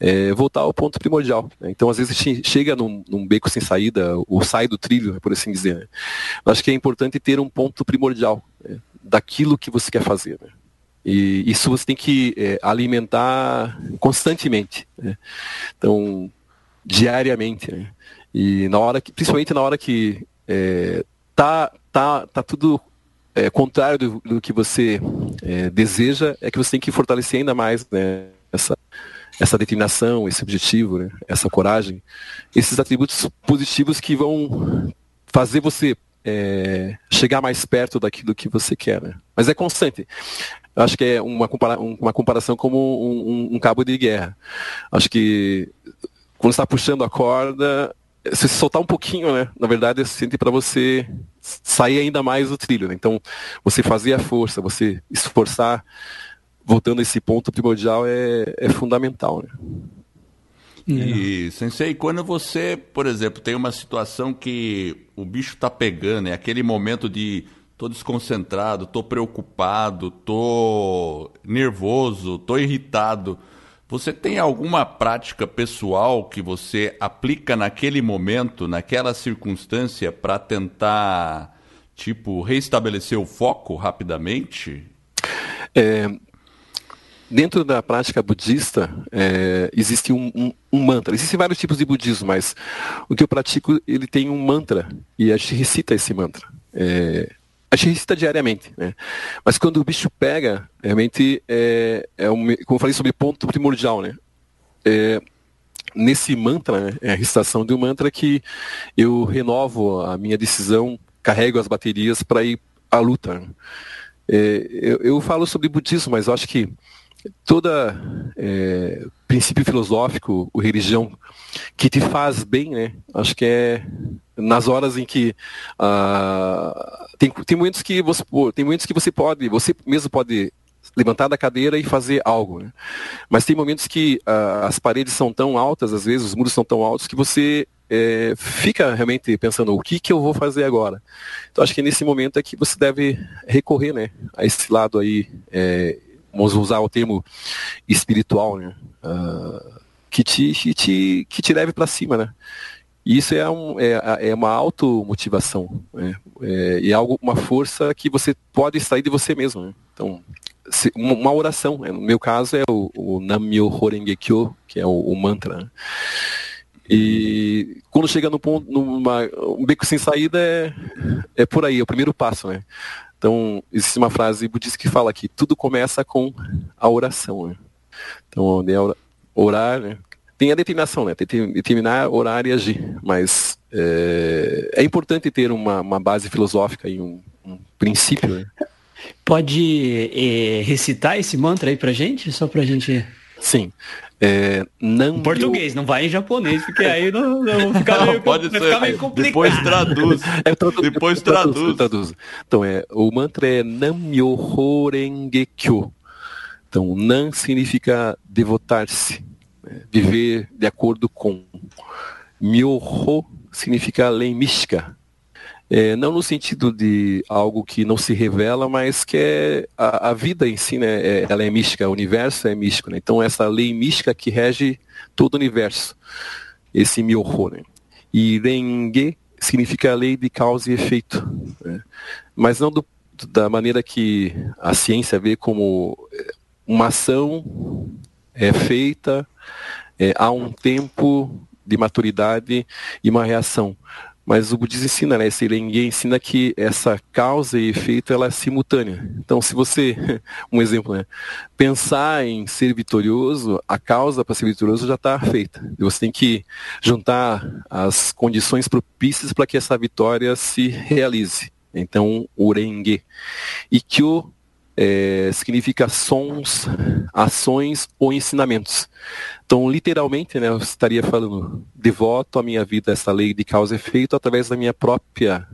É, voltar ao ponto primordial. Né? Então, às vezes, a gente chega num, num, beco sem saída, ou sai do trilho, por assim dizer. Né? Acho que é importante ter um ponto primordial né? daquilo que você quer fazer. Né? E isso você tem que é, alimentar constantemente. Né? Então, diariamente. E na hora que, principalmente na hora que é, tá, tá, tá tudo é, contrário do, do, que você é, deseja, é que você tem que fortalecer ainda mais né, essa, essa determinação, esse objetivo, né, essa coragem, esses atributos positivos que vão fazer você é, chegar mais perto daquilo que você quer. Né? Mas é constante. Acho que é uma, compara uma comparação como um, um, um, cabo de guerra. Acho que quando está puxando a corda, se soltar um pouquinho, né? Na verdade, é suficiente para você sair ainda mais do trilho. Né? Então, você fazer a força, você esforçar, voltando a esse ponto primordial, é, é fundamental. Né? E, Sensei, quando você, por exemplo, tem uma situação que o bicho está pegando, é aquele momento de tô desconcentrado, tô preocupado, tô nervoso, tô irritado. Você tem alguma prática pessoal que você aplica naquele momento, naquela circunstância, para tentar, tipo, reestabelecer o foco rapidamente? É, dentro da prática budista, é, existe um, um, um, mantra. Existem vários tipos de budismo, mas o que eu pratico, ele tem um mantra, e a gente recita esse mantra. É, a gente recita diariamente, né? Mas quando o bicho pega, realmente é, é um, como eu falei sobre ponto primordial, né? É, nesse mantra, né, é a recitação de um mantra que eu renovo a minha decisão, carrego as baterias para ir à luta. É, eu, eu, falo sobre budismo, mas eu acho que toda é, princípio filosófico, ou religião que te faz bem, né? Acho que é nas horas em que uh, tem, tem momentos que você tem momentos que você pode, você mesmo pode levantar da cadeira e fazer algo, né? Mas tem momentos que uh, as paredes são tão altas, às vezes os muros são tão altos que você é, fica realmente pensando o que que eu vou fazer agora. Então acho que nesse momento é que você deve recorrer, né, a esse lado aí, é, vamos usar o termo espiritual, né? Uh, que te, que te, que te leve para cima, né? E isso é, um, é, é uma automotivação, né? é, é algo, uma força que você pode extrair de você mesmo. Né? Então, se, uma, uma, oração, né? no meu caso é o, o Namyo Horenge Kyo, que é o, o mantra. Né? E quando chega no ponto, numa, um beco sem saída é, é por aí, é o primeiro passo, né? Então, existe uma frase budista que fala que tudo começa com a oração. Né? Então, é orar, né? tem a determinação, né? Determinar, orar e agir. Mas é, é importante ter uma, uma, base filosófica e um, um princípio. Né? Pode é, recitar esse mantra aí pra gente? Só pra gente. Sim. É, não em português, não vai em japonês, porque aí não, não ficar meio, pode ser. Ficar meio complicado. Depois traduz. É, tradu Depois traduz. traduz. Então, é, o mantra é Nam-myoho Renge Kyo. Então, Nam significa devotar-se viver de acordo com. Myoho significa lei mística. É, não no sentido de algo que não se revela, mas que é a, a vida em si, né, é, ela é mística, o universo é místico. Né? Então, essa lei mística que rege todo o universo, esse Myoho. Né? E Renge significa lei de causa e efeito. Né? Mas não do, da maneira que a ciência vê como uma ação é feita é, há um tempo de maturidade e uma reação. Mas o budismo ensina, né? Esse Irengue ensina que essa causa e efeito ela é simultânea. Então, se você, um exemplo, né? Pensar em ser vitorioso, a causa para ser vitorioso já está feita. Você tem que juntar as condições propícias para que essa vitória se realize. Então, o Renge. E Kyo é, significa sons, ações ou ensinamentos. Então, literalmente, né, eu estaria falando, devoto a minha vida a essa lei de causa e efeito através da minha própria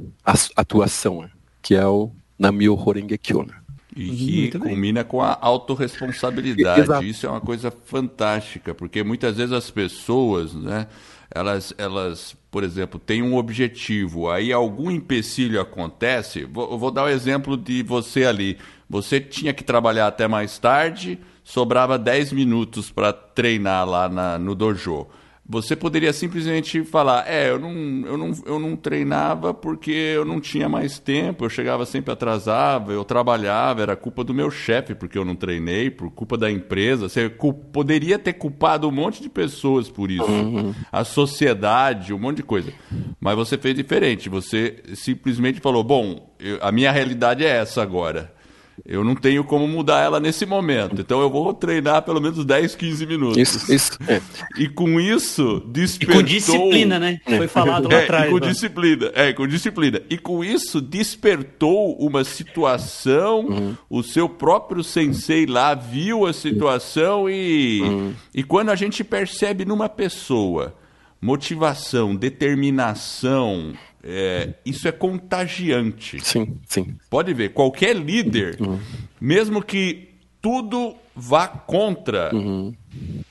atuação, que é o Namyo Horenge Kyo. Né? E que combina com a autorresponsabilidade. Isso é uma coisa fantástica, porque muitas vezes as pessoas, né, elas, elas, por exemplo, têm um objetivo, aí algum empecilho acontece. Vou, vou dar o um exemplo de você ali. Você tinha que trabalhar até mais tarde, sobrava 10 minutos para treinar lá na, no dojo. Você poderia simplesmente falar: É, eu não, eu, não, eu não treinava porque eu não tinha mais tempo, eu chegava sempre atrasado, eu trabalhava, era culpa do meu chefe porque eu não treinei, por culpa da empresa. Você poderia ter culpado um monte de pessoas por isso, uhum. a sociedade, um monte de coisa. Mas você fez diferente, você simplesmente falou: Bom, eu, a minha realidade é essa agora eu não tenho como mudar ela nesse momento. Então eu vou treinar pelo menos 10, 15 minutos. Isso, isso. É. E com isso, despertou... E com disciplina, né? Foi falado lá é, atrás. E com né? disciplina, é, com disciplina. E com isso, despertou uma situação, uhum. o seu próprio sensei lá viu a situação e, uhum. e quando a gente percebe numa pessoa motivação, determinação, é, isso é contagiante. Sim, sim. Pode ver, qualquer líder, uhum. mesmo que tudo vá contra, uhum.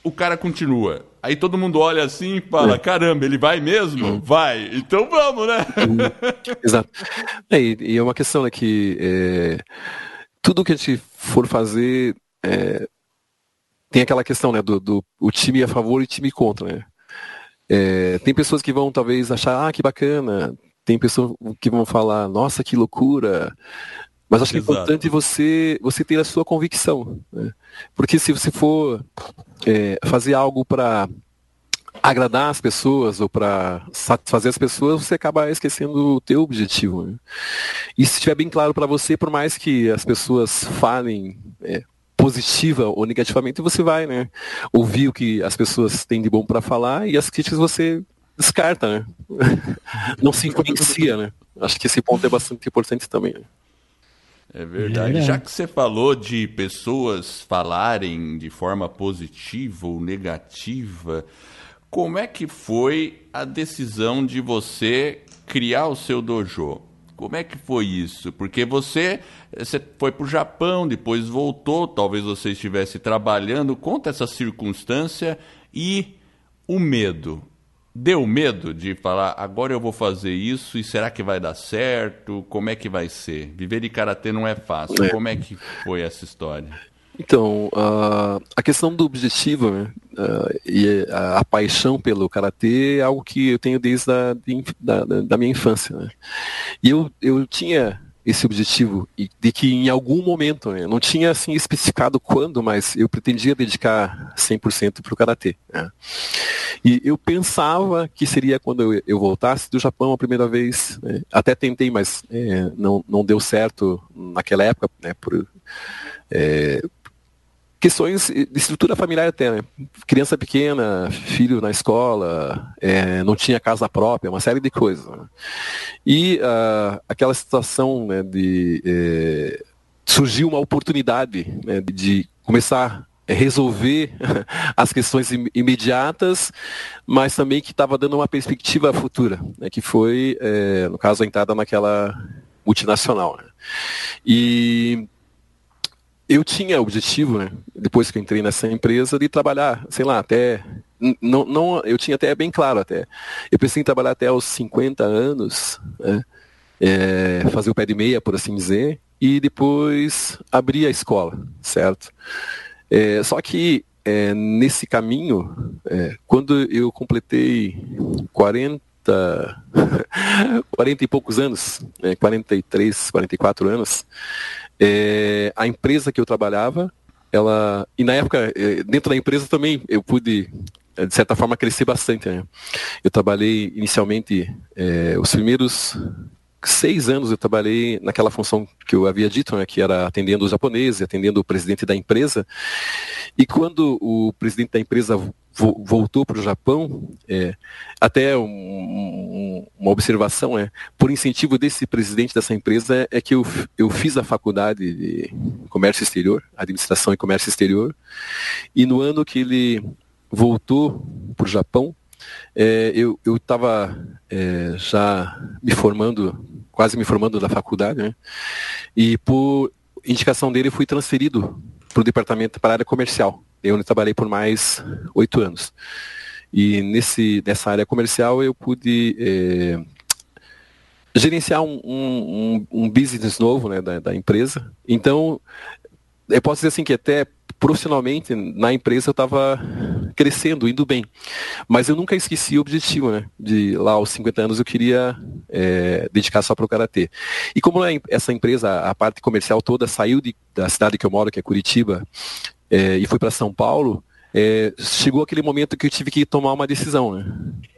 o cara continua. Aí todo mundo olha assim e fala: é. caramba, ele vai mesmo? Uhum. Vai. Então vamos, né? Uhum. Exato. É, e, é uma questão né, que é, tudo que a gente for fazer é, tem aquela questão né, do, do o time a favor e o time contra, né? É, tem pessoas que vão talvez achar, ah, que bacana. Tem pessoas que vão falar, nossa, que loucura. Mas acho que é importante você, você ter a sua convicção. Né? Porque se você for é, fazer algo para agradar as pessoas ou para satisfazer as pessoas, você acaba esquecendo o teu objetivo. Né? E se estiver bem claro para você, por mais que as pessoas falem é, positiva ou negativamente, você vai, né? Ouvir o que as pessoas têm de bom para falar e as críticas você descarta, né? Não se influencia, né? Acho que esse ponto é bastante importante também. Né? É verdade. É. Já que você falou de pessoas falarem de forma positiva ou negativa, como é que foi a decisão de você criar o seu dojo? Como é que foi isso? Porque você, você foi para o Japão, depois voltou, talvez você estivesse trabalhando. Conta essa circunstância e o medo. Deu medo de falar, agora eu vou fazer isso e será que vai dar certo? Como é que vai ser? Viver de karatê não é fácil. É. Como é que foi essa história? Então, uh, a questão do objetivo né, e a, a, paixão pelo karatê é algo que eu tenho desde a, da, da, minha infância. Né? E eu, eu tinha esse objetivo de que em algum momento, né, não tinha assim especificado quando, mas eu pretendia dedicar 100% para o karatê. Né? E eu pensava que seria quando eu, eu voltasse do Japão a primeira vez. Né? Até tentei, mas é, não, não deu certo naquela época, né, por, é, questões de estrutura familiar até, né? Criança pequena, filho na escola, é, não tinha casa própria, uma série de coisas. Né? E uh, aquela situação né, de é, surgiu uma oportunidade né, de começar a resolver as questões imediatas, mas também que estava dando uma perspectiva futura, né, que foi, é, no caso, a entrada naquela multinacional. Né? E eu tinha o objetivo, né, depois que eu entrei nessa empresa, de trabalhar, sei lá, até. Não, não, eu tinha até bem claro até. Eu pensei em trabalhar até aos 50 anos, né, é, fazer o pé de meia, por assim dizer, e depois abrir a escola, certo? É, só que é, nesse caminho, é, quando eu completei 40, 40 e poucos anos, 43, 44 anos, é, a empresa que eu trabalhava, ela. E na época, é, dentro da empresa também eu pude de certa forma, crescer bastante. Né? Eu trabalhei inicialmente, é, os primeiros seis anos eu trabalhei naquela função que eu havia dito, né, que era atendendo os japoneses, atendendo o presidente da empresa. E quando o presidente da empresa vo voltou para o Japão, é, até um, um, uma observação é, por incentivo desse presidente dessa empresa, é, que eu, eu fiz a faculdade de comércio exterior, administração e comércio exterior, e no ano que ele voltou para o Japão, é, eu estava é, já me formando, quase me formando da faculdade, né? e por indicação dele fui transferido para o departamento, para a área comercial, eu trabalhei por mais oito anos. E nesse, nessa área comercial eu pude é, gerenciar um, um, um, business novo né, da, da empresa. Então, eu posso dizer assim que até profissionalmente na empresa eu estava crescendo, indo bem. Mas eu nunca esqueci o objetivo, né? De lá aos 50 anos eu queria é, dedicar só para o Karatê. E como essa empresa, a parte comercial toda, saiu de, da cidade que eu moro, que é Curitiba, é, e foi para São Paulo, é, chegou aquele momento que eu tive que tomar uma decisão, né?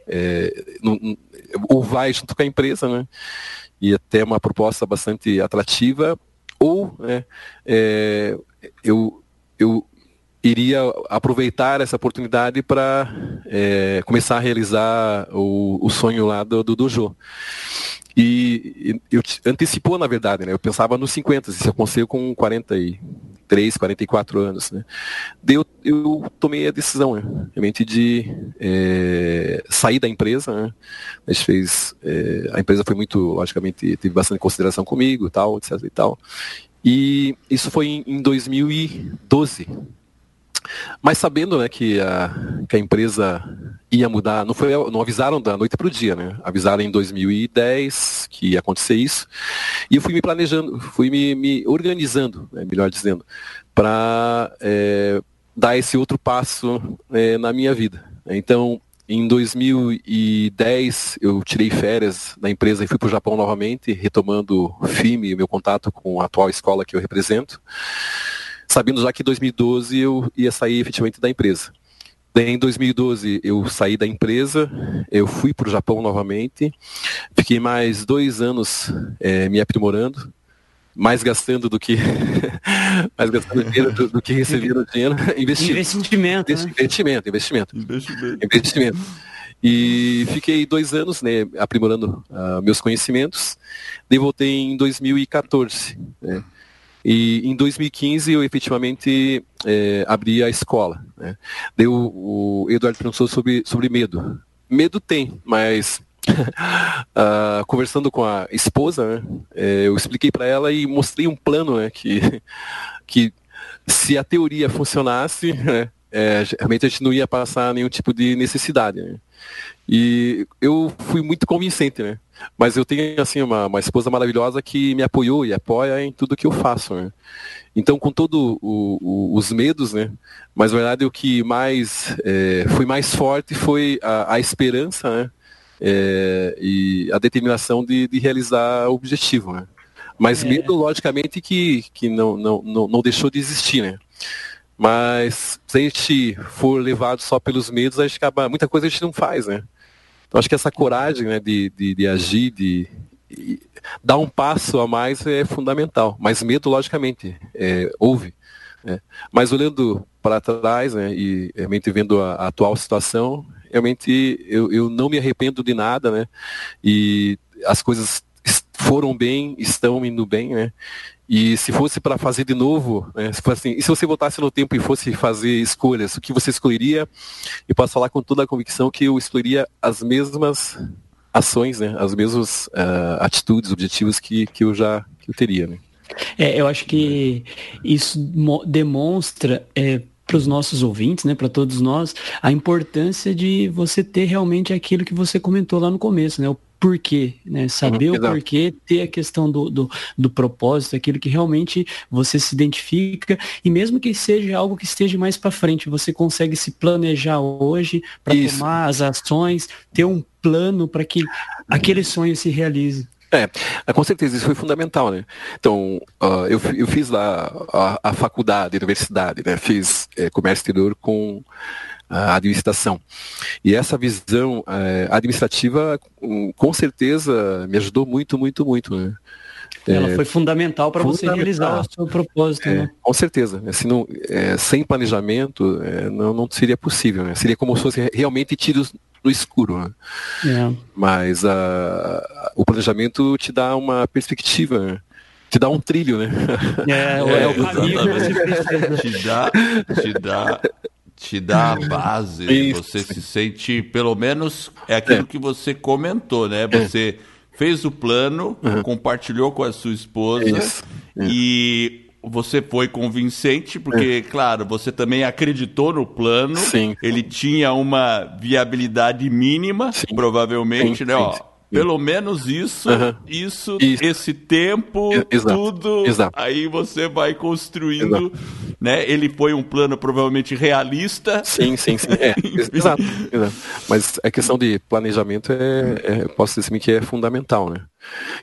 É, ou vai junto com a empresa, né? E até uma proposta bastante atrativa, ou né, é, eu eu iria aproveitar essa oportunidade para é, começar a realizar o, o sonho lá do, do dojo. E, e eu antecipou, na verdade, né? Eu pensava nos 50, isso aconteceu com 43, 44 anos, né? Daí eu, eu tomei a decisão, né? realmente, de é, sair da empresa, né? A gente fez, é, a empresa foi muito, logicamente, teve bastante consideração comigo, tal, etc e tal. E isso foi em 2012. Mas sabendo né, que, a, que a empresa ia mudar, não, foi, não avisaram da noite para o dia, né? Avisaram em 2010 que ia acontecer isso. E eu fui me planejando, fui me, me organizando, né, melhor dizendo, para é, dar esse outro passo é, na minha vida. Então, em 2010, eu tirei férias da empresa e fui para o Japão novamente, retomando o meu contato com a atual escola que eu represento, sabendo já que em 2012 eu ia sair efetivamente da empresa. Em 2012 eu saí da empresa, eu fui para o Japão novamente, fiquei mais dois anos é, me aprimorando, mais gastando do que mais gastando dinheiro do, do que recebendo dinheiro investindo. Investimento, né? investimento, investimento, investimento, investimento. E fiquei dois anos, né, aprimorando uh, meus conhecimentos. Daí voltei em 2014. Né? E em 2015 eu efetivamente é, abri a escola. Né? Daí o, o Eduardo perguntou sobre, sobre medo. Medo tem, mas uh, conversando com a esposa, né, é, eu expliquei para ela e mostrei um plano né, que, que se a teoria funcionasse, né, é, realmente a gente não ia passar nenhum tipo de necessidade. Né? E eu fui muito convincente, né? Mas eu tenho assim uma, uma esposa maravilhosa que me apoiou e apoia em tudo que eu faço, né? Então, com todos os medos, né? Mas na verdade o que mais é, foi mais forte foi a, a esperança, né? É, e a determinação de, de, realizar o objetivo, né? Mas é. medo, logicamente, que, que não, não, não, não deixou de existir, né? Mas se a gente for levado só pelos medos, a gente acaba, muita coisa a gente não faz, né? Então acho que essa coragem né, de, de, de agir, de, de, dar um passo a mais é fundamental. Mas medo, logicamente, é, houve. Né? Mas olhando para trás né, e realmente vendo a, a atual situação, realmente eu, eu não me arrependo de nada, né? E as coisas foram bem, estão indo bem, né? E se fosse para fazer de novo, né, se assim, e se você voltasse no tempo e fosse fazer escolhas, o que você escolheria? Eu posso falar com toda a convicção que eu escolheria as mesmas ações, né, as mesmas uh, atitudes, objetivos que, que eu já que eu teria. Né? É, eu acho que isso demonstra é, para os nossos ouvintes, né, para todos nós, a importância de você ter realmente aquilo que você comentou lá no começo, né, o porquê, né, saber uhum, o porquê, ter a questão do, do, do, propósito, aquilo que realmente você se identifica e mesmo que seja algo que esteja mais para frente, você consegue se planejar hoje para tomar as ações, ter um plano para que aquele sonho se realize. É, é, com certeza, isso foi fundamental, né? Então, uh, eu, eu fiz lá a, a, faculdade, a universidade, né? Fiz é, comércio exterior com a administração. E essa visão é, administrativa, com certeza, me ajudou muito, muito, muito. Né? Ela é, foi fundamental para você realizar o seu propósito. É, né? Com certeza. Assim, não, é, sem planejamento não, não seria possível. Né? Seria como se fosse realmente tiros no escuro. Né? É. Mas a, o planejamento te dá uma perspectiva. Né? te dá um trilho, né? É, é, é o caminho que te dá, te dá, te dá a base. Isso. Você se sente, pelo menos, é aquilo é. que você comentou, né? Você fez o plano, uhum. compartilhou com a sua esposa Isso. e você foi convincente, porque, é. claro, você também acreditou no plano. Sim. Ele tinha uma viabilidade mínima, sim. provavelmente, sim, né? Sim, Ó, pelo menos isso, isso, isso, esse tempo, Exato. tudo. Exato. Aí você vai construindo, Exato. né? Ele foi um plano provavelmente realista. Sim, sim, sim. É, exato, exato. Mas a questão de planejamento é, é posso dizer assim, que é fundamental, né?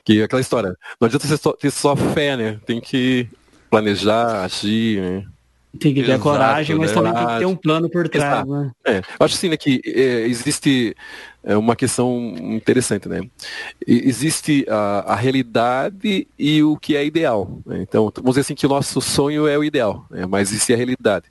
Que é aquela história. Não adianta você só, ter só fé, né? Tem que planejar, agir, né? Tem que ter Exato, coragem, mas né? também tem que ter um plano por trás. Né? É, eu acho assim né, que é, existe é uma questão interessante, né? Existe a, a, realidade e o que é ideal. Né? Então, vamos dizer assim que o nosso sonho é o ideal, né? mas isso é a realidade.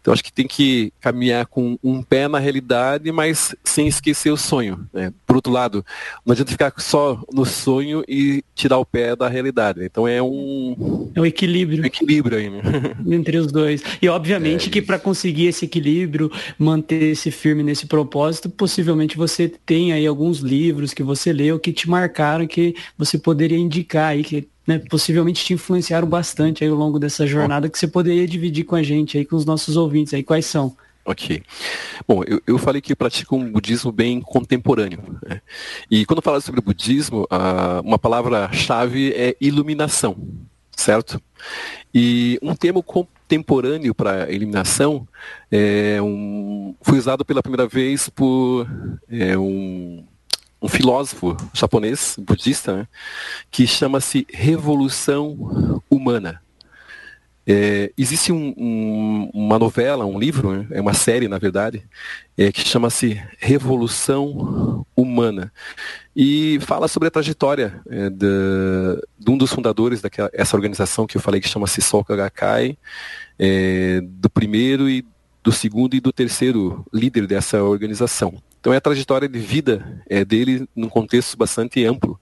Então, acho que tem que caminhar com um pé na realidade, mas sem esquecer o sonho. Né? Por outro lado, não adianta ficar só no sonho e tirar o pé da realidade. Então, é um... É um equilíbrio. Um equilíbrio aí, né? Entre os dois. E, obviamente, é que para conseguir esse equilíbrio, manter-se firme nesse propósito, possivelmente você você tem aí alguns livros que você leu que te marcaram, que você poderia indicar aí, que né, possivelmente te influenciaram bastante aí ao longo dessa jornada, que você poderia dividir com a gente aí, com os nossos ouvintes aí, quais são? Ok. Bom, eu, eu falei que eu pratico um budismo bem contemporâneo. Né? E quando falo sobre budismo, uh, uma palavra-chave é iluminação, certo? E um termo contemporâneo para eliminação é um, foi usado pela primeira vez por é, um, um, filósofo japonês, budista, né, que chama-se Revolução Humana. É, existe um, um, uma novela, um livro, né, é uma série, na verdade, é, que chama-se Revolução Humana. E fala sobre a trajetória é, de, de, um dos fundadores dessa organização que eu falei, que chama-se Soka Gakkai, é, do primeiro e do segundo e do terceiro líder dessa organização. Então é a trajetória de vida é, dele num contexto bastante amplo.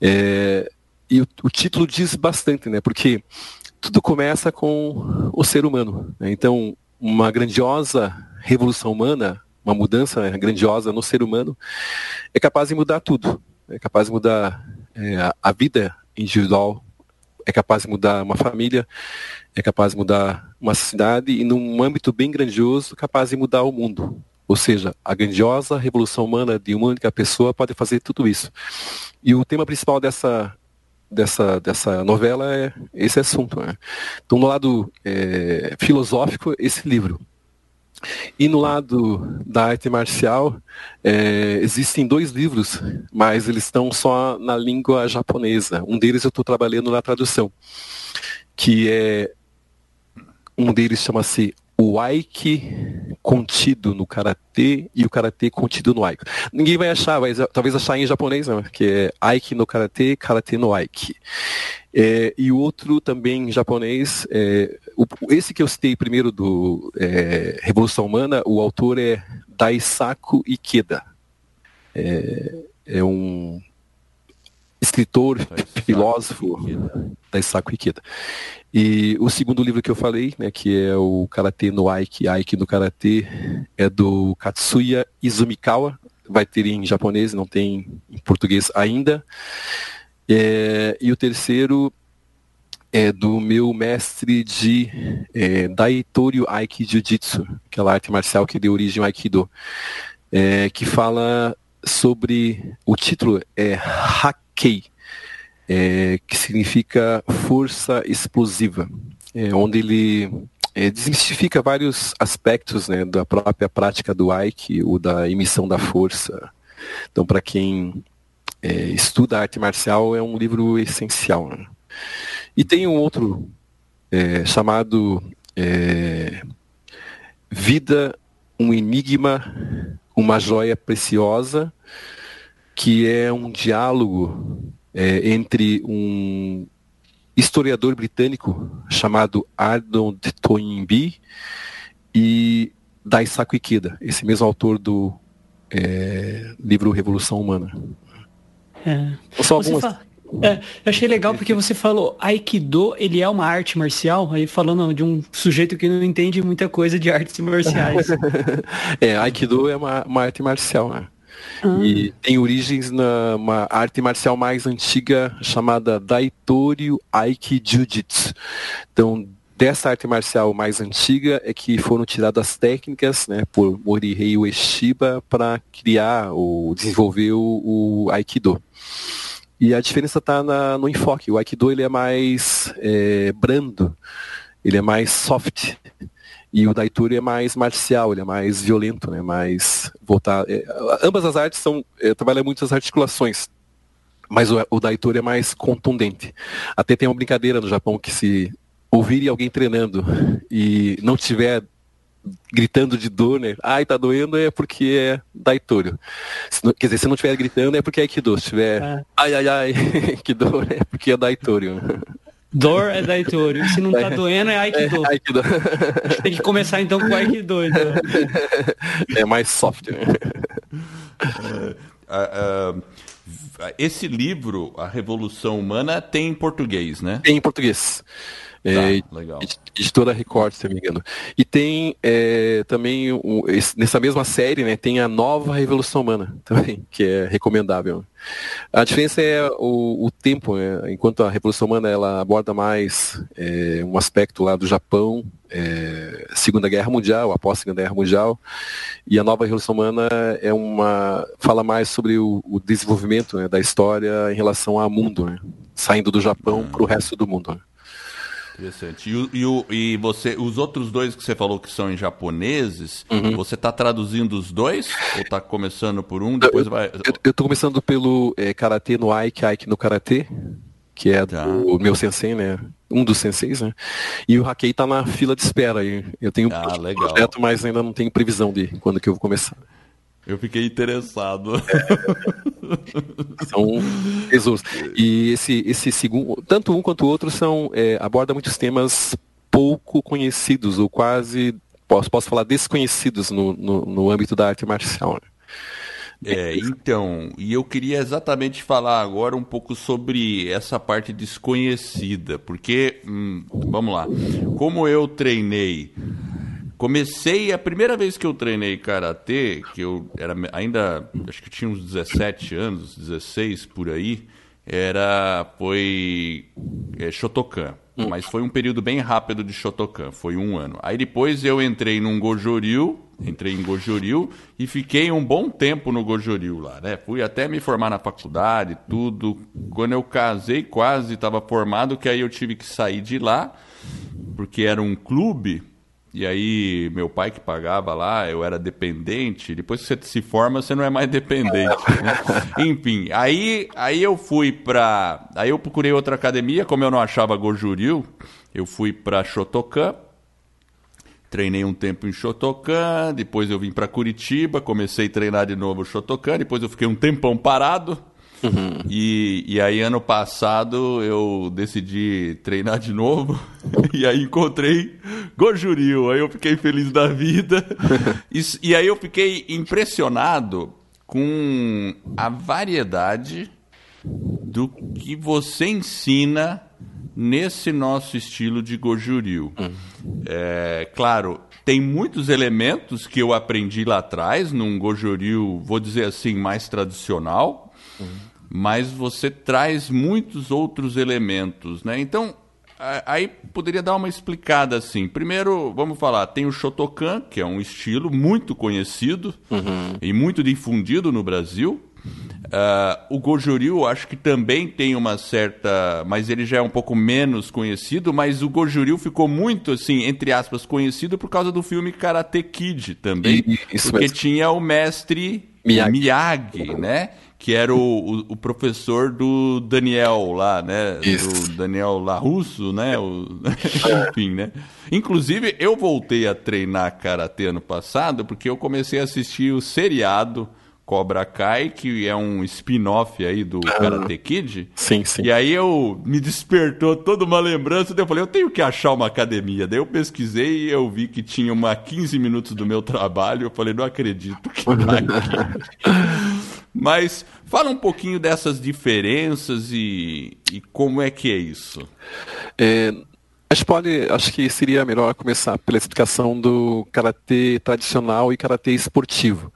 É, e o, o, título diz bastante, né? Porque tudo começa com o ser humano. Né? Então, uma grandiosa revolução humana, uma mudança grandiosa no ser humano, é capaz de mudar tudo. É capaz de mudar é, a vida individual, é capaz de mudar uma família, é capaz de mudar uma cidade e, num âmbito bem grandioso, capaz de mudar o mundo. Ou seja, a grandiosa revolução humana de uma única pessoa pode fazer tudo isso. E o tema principal dessa dessa, dessa novela é esse assunto. Né? Então, no lado é, filosófico, esse livro. E no lado da arte marcial, é, existem dois livros, mas eles estão só na língua japonesa. Um deles eu estou trabalhando na tradução, que é um deles chama-se o Aiki contido no karatê e o karatê contido no Aiki. Ninguém vai achar, vai talvez achar em japonês, né? que é Aiki no karatê, karatê no Aiki. É, e o outro também em japonês, é, o, esse que eu citei primeiro do é, Revolução Humana, o autor é Daisaku Ikeda. É, é um escritor, Daisaku filósofo, Ikeda. Daisaku Ikeda. E o segundo livro que eu falei, né, que é o Karate no Aiki, Aiki no Karate, é do Katsuya Izumikawa, vai ter em japonês, não tem em português ainda. É, e o terceiro é do meu mestre de é, Daitoryu Aiki Jiu-Jitsu, aquela arte marcial que deu origem ao Aikido, é, que fala sobre, o título é Hakei, é, que significa força explosiva, é, onde ele é, desmistifica vários aspectos né, da própria prática do Aiki, ou da emissão da força. Então, para quem é, estuda arte marcial, é um livro essencial. Né? E tem um outro é, chamado é, Vida um enigma, uma joia preciosa, que é um diálogo é, entre um historiador britânico chamado Arnold Toynbee e Daisaku Ikeda, esse mesmo autor do é, livro Revolução Humana. É. Só algumas... Fala... É, eu achei legal porque você falou Aikido, ele é uma arte marcial, aí falando de um sujeito que não entende muita coisa de artes marciais. é, Aikido é uma, uma arte marcial, né? Ah. E tem origens numa arte marcial mais antiga chamada Daitoryu Aiki Jiu-Jitsu. Então, dessa arte marcial mais antiga é que foram tiradas técnicas né, por Morihei Ueshiba para criar ou desenvolver o, o, Aikido. E a diferença está no enfoque. O Aikido ele é mais é, brando, ele é mais soft. E o Daituri é mais marcial, ele é mais violento, né? Mais voltado. É, ambas as artes são é, trabalham muitas articulações, mas o, o Daituri é mais contundente. Até tem uma brincadeira no Japão que se ouvirem alguém treinando e não tiver gritando de dor, né? Ai, tá doendo é porque é Daitorio. quer dizer, se não estiver gritando é porque é Aikido. Se tiver é. ai, ai, ai, que dor é porque é Daitorio. Dor é Daitori. Se não tá é. doendo, é Aikido. É Aikido. Tem que começar então com Aikido. Então. É mais soft. Né? Uh, uh, esse livro, A Revolução Humana, tem em português, né? Tem em português. Tá, é, legal. Editora Record, se não me engano. E tem é, também, um, esse, nessa mesma série, né, tem a nova Revolução Humana também, que é recomendável. A diferença é o, o tempo, né? enquanto a Revolução Humana ela aborda mais é, um aspecto lá do Japão, é, Segunda Guerra Mundial, após a Segunda Guerra Mundial, e a nova Revolução Humana é uma fala mais sobre o, o desenvolvimento né, da história em relação ao mundo, né? saindo do Japão para o resto do mundo. Interessante. E, e, o, e você, os outros dois que você falou que são em japoneses, uhum. você está traduzindo os dois? Ou está começando por um, depois eu, vai... Eu estou começando pelo é, Karatê no Aiki, Aiki no Karatê, que é tá. do meu sensei, né? Um dos senseis, né? E o Hakei está na fila de espera aí. Eu tenho ah, um legal. projeto, mas ainda não tenho previsão de quando que eu vou começar. Eu fiquei interessado. são tesouros. E esse, esse segundo, tanto um quanto o outro são é, aborda muitos temas pouco conhecidos ou quase posso, posso falar desconhecidos no, no, no âmbito da arte marcial. Né? É, então, e eu queria exatamente falar agora um pouco sobre essa parte desconhecida, porque, hum, vamos lá, como eu treinei Comecei, a primeira vez que eu treinei karatê, que eu era ainda, acho que tinha uns 17 anos, 16 por aí, era foi é, Shotokan. Hum. Mas foi um período bem rápido de Shotokan, foi um ano. Aí depois eu entrei num Gojoryu, entrei em Gojoryu e fiquei um bom tempo no Gojoryu lá, né? Fui até me formar na faculdade, tudo. Quando eu casei, quase estava formado, que aí eu tive que sair de lá, porque era um clube e aí, meu pai que pagava lá, eu era dependente. Depois que você se forma, você não é mais dependente. Né? Enfim, aí, aí eu fui pra. Aí eu procurei outra academia, como eu não achava Gojuril, eu fui pra Shotokan. Treinei um tempo em Shotokan, depois eu vim para Curitiba, comecei a treinar de novo Shotokan, depois eu fiquei um tempão parado. Uhum. E, e aí, ano passado, eu decidi treinar de novo. e aí encontrei Gojuril. Aí eu fiquei feliz da vida. e, e aí eu fiquei impressionado com a variedade do que você ensina nesse nosso estilo de Gojuril. Uhum. É, claro, tem muitos elementos que eu aprendi lá atrás, num Gojuril, vou dizer assim, mais tradicional. Uhum mas você traz muitos outros elementos, né? Então, aí poderia dar uma explicada assim. Primeiro, vamos falar, tem o Shotokan, que é um estilo muito conhecido uhum. e muito difundido no Brasil. Uh, o Gojuryu acho que também tem uma certa, mas ele já é um pouco menos conhecido, mas o Gojuryu ficou muito assim, entre aspas, conhecido por causa do filme Karate Kid também, Isso porque mesmo. tinha o mestre Miyagi, Miyagi né? Que era o, o, o, professor do Daniel lá, né? Isso. Do Daniel Larusso, né? O... Enfim, né? Inclusive, eu voltei a treinar karatê ano passado porque eu comecei a assistir o seriado Cobra Kai, que é um spin-off aí do ah, Karate Kid. Sim, sim. E aí eu me despertou toda uma lembrança, daí eu falei, eu tenho que achar uma academia. Daí eu pesquisei e eu vi que tinha uma 15 minutos do meu trabalho. Eu falei, não acredito que tá aqui. Mas fala um pouquinho dessas diferenças e, e como é que é isso. É, Acho, pode, acho que seria melhor começar pela explicação do karatê tradicional e karatê esportivo.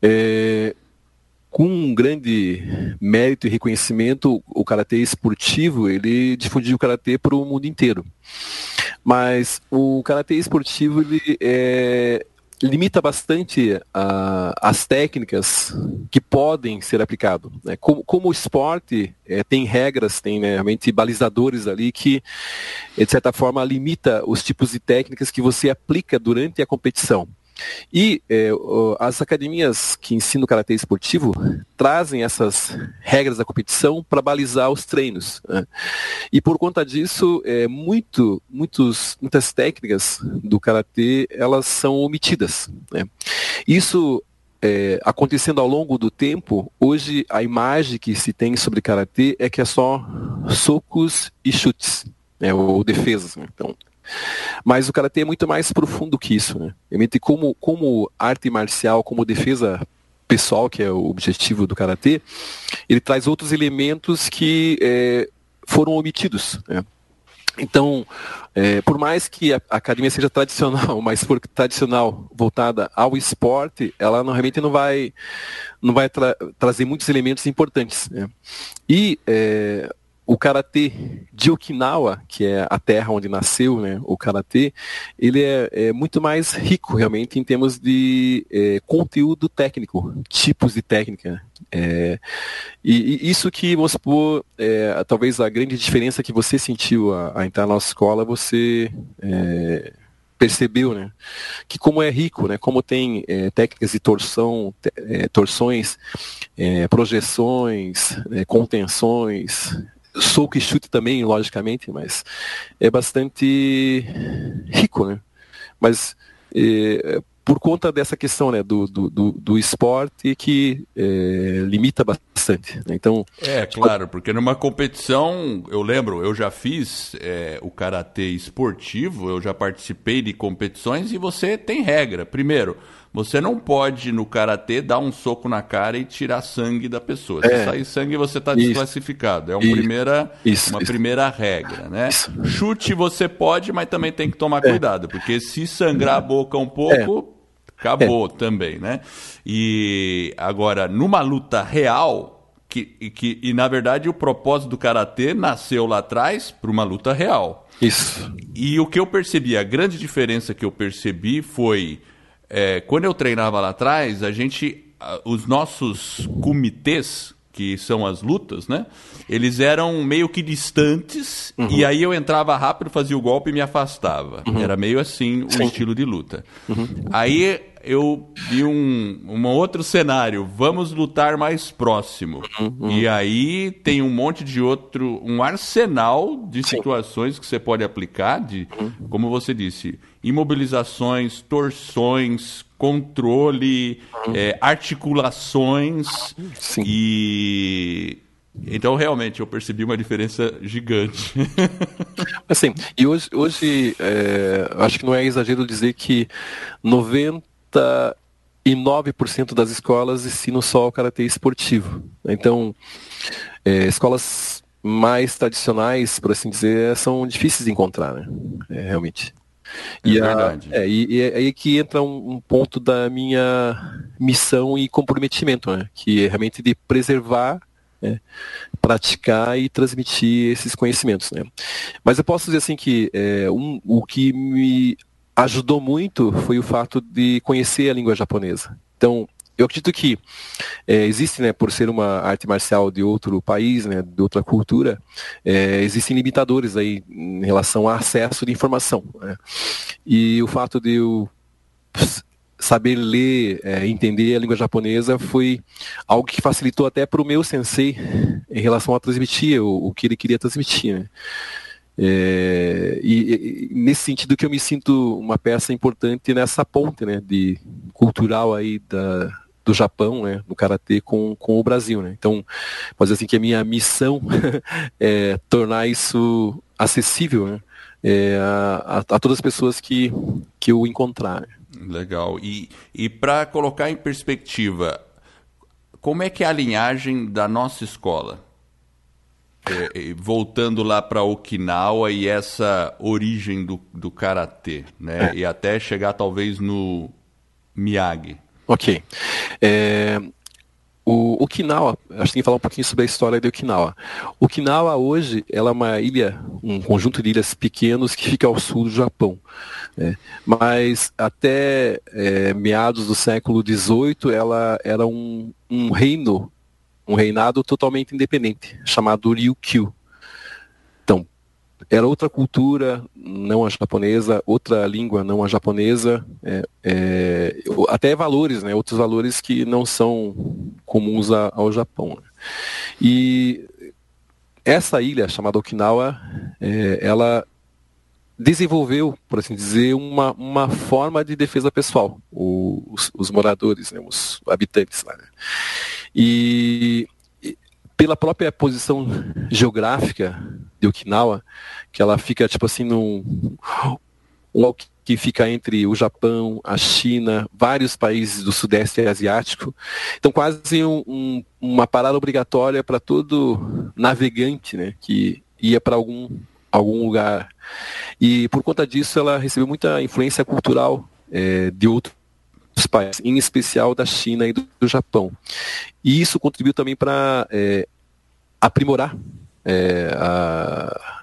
É, com um grande mérito e reconhecimento, o karatê esportivo ele difundiu o karatê para o mundo inteiro. Mas o karatê esportivo ele é, limita bastante uh, as técnicas que podem ser aplicadas. Né? Como, como, o esporte é, tem regras, tem né, realmente balizadores ali que, de certa forma, limita os tipos de técnicas que você aplica durante a competição. E é, as academias que ensinam karatê esportivo trazem essas regras da competição para balizar os treinos. Né? E por conta disso, é, muito, muitos, muitas técnicas do karatê elas são omitidas. Né? Isso é, acontecendo ao longo do tempo, hoje a imagem que se tem sobre karatê é que é só socos e chutes, né, ou defesas. Né? Então, mas o karatê é muito mais profundo que isso, né? Realmente como, como arte marcial, como defesa pessoal, que é o objetivo do karatê, ele traz outros elementos que é, foram omitidos. Né? Então, é, por mais que a, academia seja tradicional, mas for tradicional voltada ao esporte, ela não, realmente não vai, não vai tra trazer muitos elementos importantes. Né? E é, o karatê de Okinawa, que é a terra onde nasceu né, o karatê, ele é, é muito mais rico realmente em termos de é, conteúdo técnico, tipos de técnica. É, e, e, isso que, vamos supor, é, talvez a grande diferença que você sentiu a, a entrar na nossa escola, você é, percebeu, né? Que como é rico, né? Como tem é, técnicas de torção, é, torções, é, projeções, é, contenções, soco e chute também, logicamente, mas é bastante rico, né? Mas é, por conta dessa questão né, do, do, do esporte que é, limita bastante. Né? Então, é, claro, porque numa competição, eu lembro, eu já fiz é, o karatê esportivo, eu já participei de competições e você tem regra. Primeiro, você não pode, no karatê, dar um soco na cara e tirar sangue da pessoa. Se é. sair sangue, você está desclassificado. É uma, primeira, isso, uma isso. primeira regra, né? Isso. Chute você pode, mas também tem que tomar é. cuidado, porque se sangrar a boca um pouco, é. acabou também, né? E agora, numa luta real, que, que, e na verdade o propósito do karatê nasceu lá atrás para uma luta real. Isso. E o que eu percebi, a grande diferença que eu percebi foi é, quando eu treinava lá atrás, a gente, os nossos comitês, que são as lutas, né? Eles eram meio que distantes uhum. e aí eu entrava rápido, fazia o golpe e me afastava. Uhum. Era meio assim o Sim. estilo de luta. Uhum. Aí eu vi um, um outro cenário. Vamos lutar mais próximo. Uhum. E aí tem um monte de outro, um arsenal de Sim. situações que você pode aplicar, de, uhum. como você disse, imobilizações, torções, controle, é, articulações Sim. e então, realmente, eu percebi uma diferença gigante. assim, e hoje, hoje é, acho que não é exagero dizer que 90 99% das escolas ensinam só o karatê esportivo. Então, é, escolas mais tradicionais, por assim dizer, são difíceis de encontrar, né? É, realmente. É e verdade. A, é, e, e, é aí que entra um, um, ponto da minha missão e comprometimento, né? Que é realmente de preservar, né? praticar e transmitir esses conhecimentos, né? Mas eu posso dizer assim que é, um, o que me ajudou muito foi o fato de conhecer a língua japonesa. Então, eu acredito que é, existe, né, por ser uma arte marcial de outro país, né, de outra cultura, é, existem limitadores aí em relação ao acesso de informação. Né? E o fato de eu saber ler, é, entender a língua japonesa foi algo que facilitou até para o meu sensei em relação a transmitir o, o que ele queria transmitir. Né? É, e, e, nesse sentido que eu me sinto uma peça importante nessa ponte né, de cultural aí da, do Japão, né, no karatê com, com o Brasil, né? Então, pode dizer assim que a minha missão é tornar isso acessível, né, é, a, a, todas as pessoas que que eu encontrar. Né? Legal. E, e para colocar em perspectiva, como é que é a linhagem da nossa escola? É, voltando lá para Okinawa e essa origem do, do karatê, né? É. E até chegar talvez no Miyagi. Ok. É, o Okinawa, acho que tem que falar um pouquinho sobre a história de Okinawa. Okinawa hoje ela é uma ilha, um conjunto de ilhas pequenos que fica ao sul do Japão. Né? Mas até é, meados do século XVIII ela era um, um reino, um reinado totalmente independente, chamado Ryukyu era outra cultura, não a japonesa, outra língua, não a japonesa, é, é, até valores, né, outros valores que não são comuns a, ao Japão. Né. E essa ilha, chamada Okinawa, é, ela desenvolveu, por assim dizer, uma, uma forma de defesa pessoal, os, os moradores, né, os habitantes lá. Né. E pela própria posição geográfica de Okinawa, que ela fica tipo assim num um que fica entre o Japão, a China, vários países do Sudeste Asiático. Então, quase um, um, uma parada obrigatória para todo navegante né, que ia para algum, algum lugar. E por conta disso, ela recebeu muita influência cultural é, de outros países, em especial da China e do, do Japão. E isso contribuiu também para é, aprimorar é, a,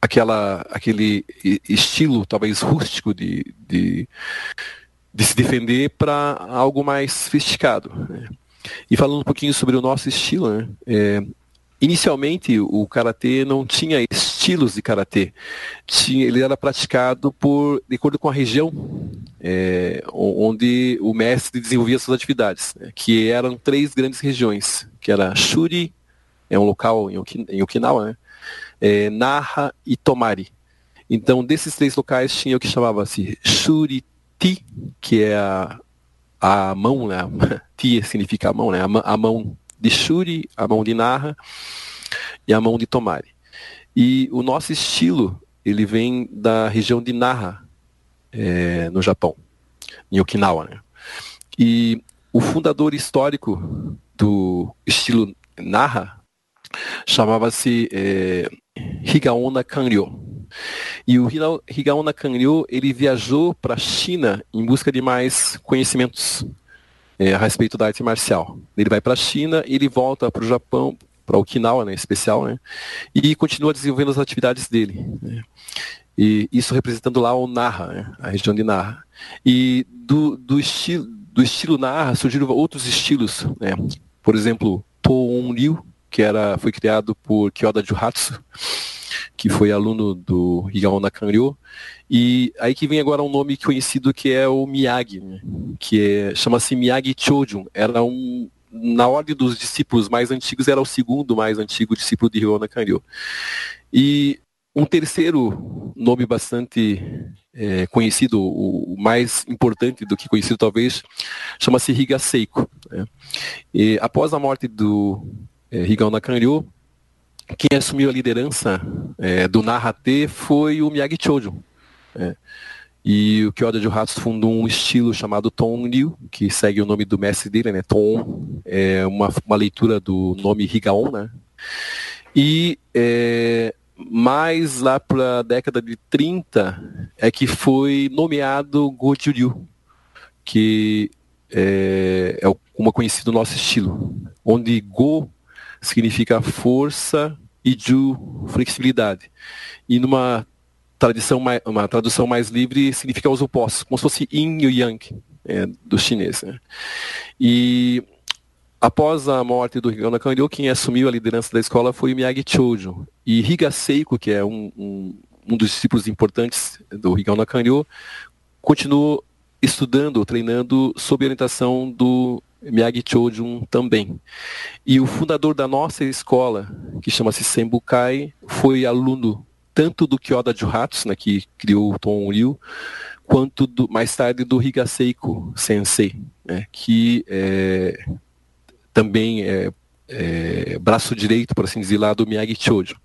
aquela, aquele estilo talvez rústico de, de, de se defender para algo mais sofisticado. Né? E falando um pouquinho sobre o nosso estilo, né? é, inicialmente o karatê não tinha estilos de karatê, tinha, ele era praticado por de acordo com a região é, onde o mestre desenvolvia suas atividades, né? que eram três grandes regiões, que era Shuri, é um local em, Okinawa, né? É, Naha e Tomari. Então, desses três locais tinha o que chamava-se Shuriti, que é a, a mão, né? Ti significa a mão, né? A, a, mão de Shuri, a mão de Naha e a mão de Tomari. E o nosso estilo, ele vem da região de Naha, é, no Japão, em Okinawa, né? E o fundador histórico do estilo Naha chamava-se é, Higaona Kanryo. E o Higaona Kanryo, ele viajou para a China em busca de mais conhecimentos é, a respeito da arte marcial. Ele vai para a China, ele volta para o Japão, para Okinawa, né, em especial, né, e continua desenvolvendo as atividades dele. Né. E isso representando lá o Nara, né, a região de Nara. E do, do, estilo, do estilo Nara surgiram outros estilos, né, por exemplo, Toon Ryu, que era, foi criado por Kyoda Juhatsu, que foi aluno do Higao Nakanryo. E aí que vem agora um nome conhecido que é o Miyagi, né? que é, chama-se Miyagi Chojun. Era um, na ordem dos discípulos mais antigos, era o segundo mais antigo discípulo de Higao Nakanryo. E um terceiro nome bastante é, conhecido, o, mais importante do que conhecido talvez, chama-se Higa Seiko. Né? Após a morte do é, Higao Nakanryo, quem assumiu a liderança é, do Narrate foi o Miyagi Chojo. É. E o Kyoda Juhatsu fundou um estilo chamado Ton Ryu, que segue o nome do mestre dele, né? Ton, é uma, uma leitura do nome Higaon, né? E é, mais lá para a década de 30 é que foi nomeado Goju-ryu, que é, é conhecido nosso estilo, onde Go significa força e Ju, flexibilidade. E numa tradição mais, uma tradução mais livre significa os opostos, como se fosse yin e yang é, do chinês. Né? E após a morte do Higano Kanryo, quem assumiu a liderança da escola foi Miyagi Chojo. E Higa Seiko, que é um, um, um dos discípulos importantes do Higano Kanryo, continuou estudando, treinando sob orientação do Miyagi Chojun também. E o fundador da nossa escola, que chama-se Senbukai, foi aluno tanto do Kyoda Juhatsu, né, que criou o Tom Ryu, quanto do, mais tarde do Higaseiko Sensei, né, que é, também é, é, braço direito, por assim dizer, lá do Miyagi Chojo.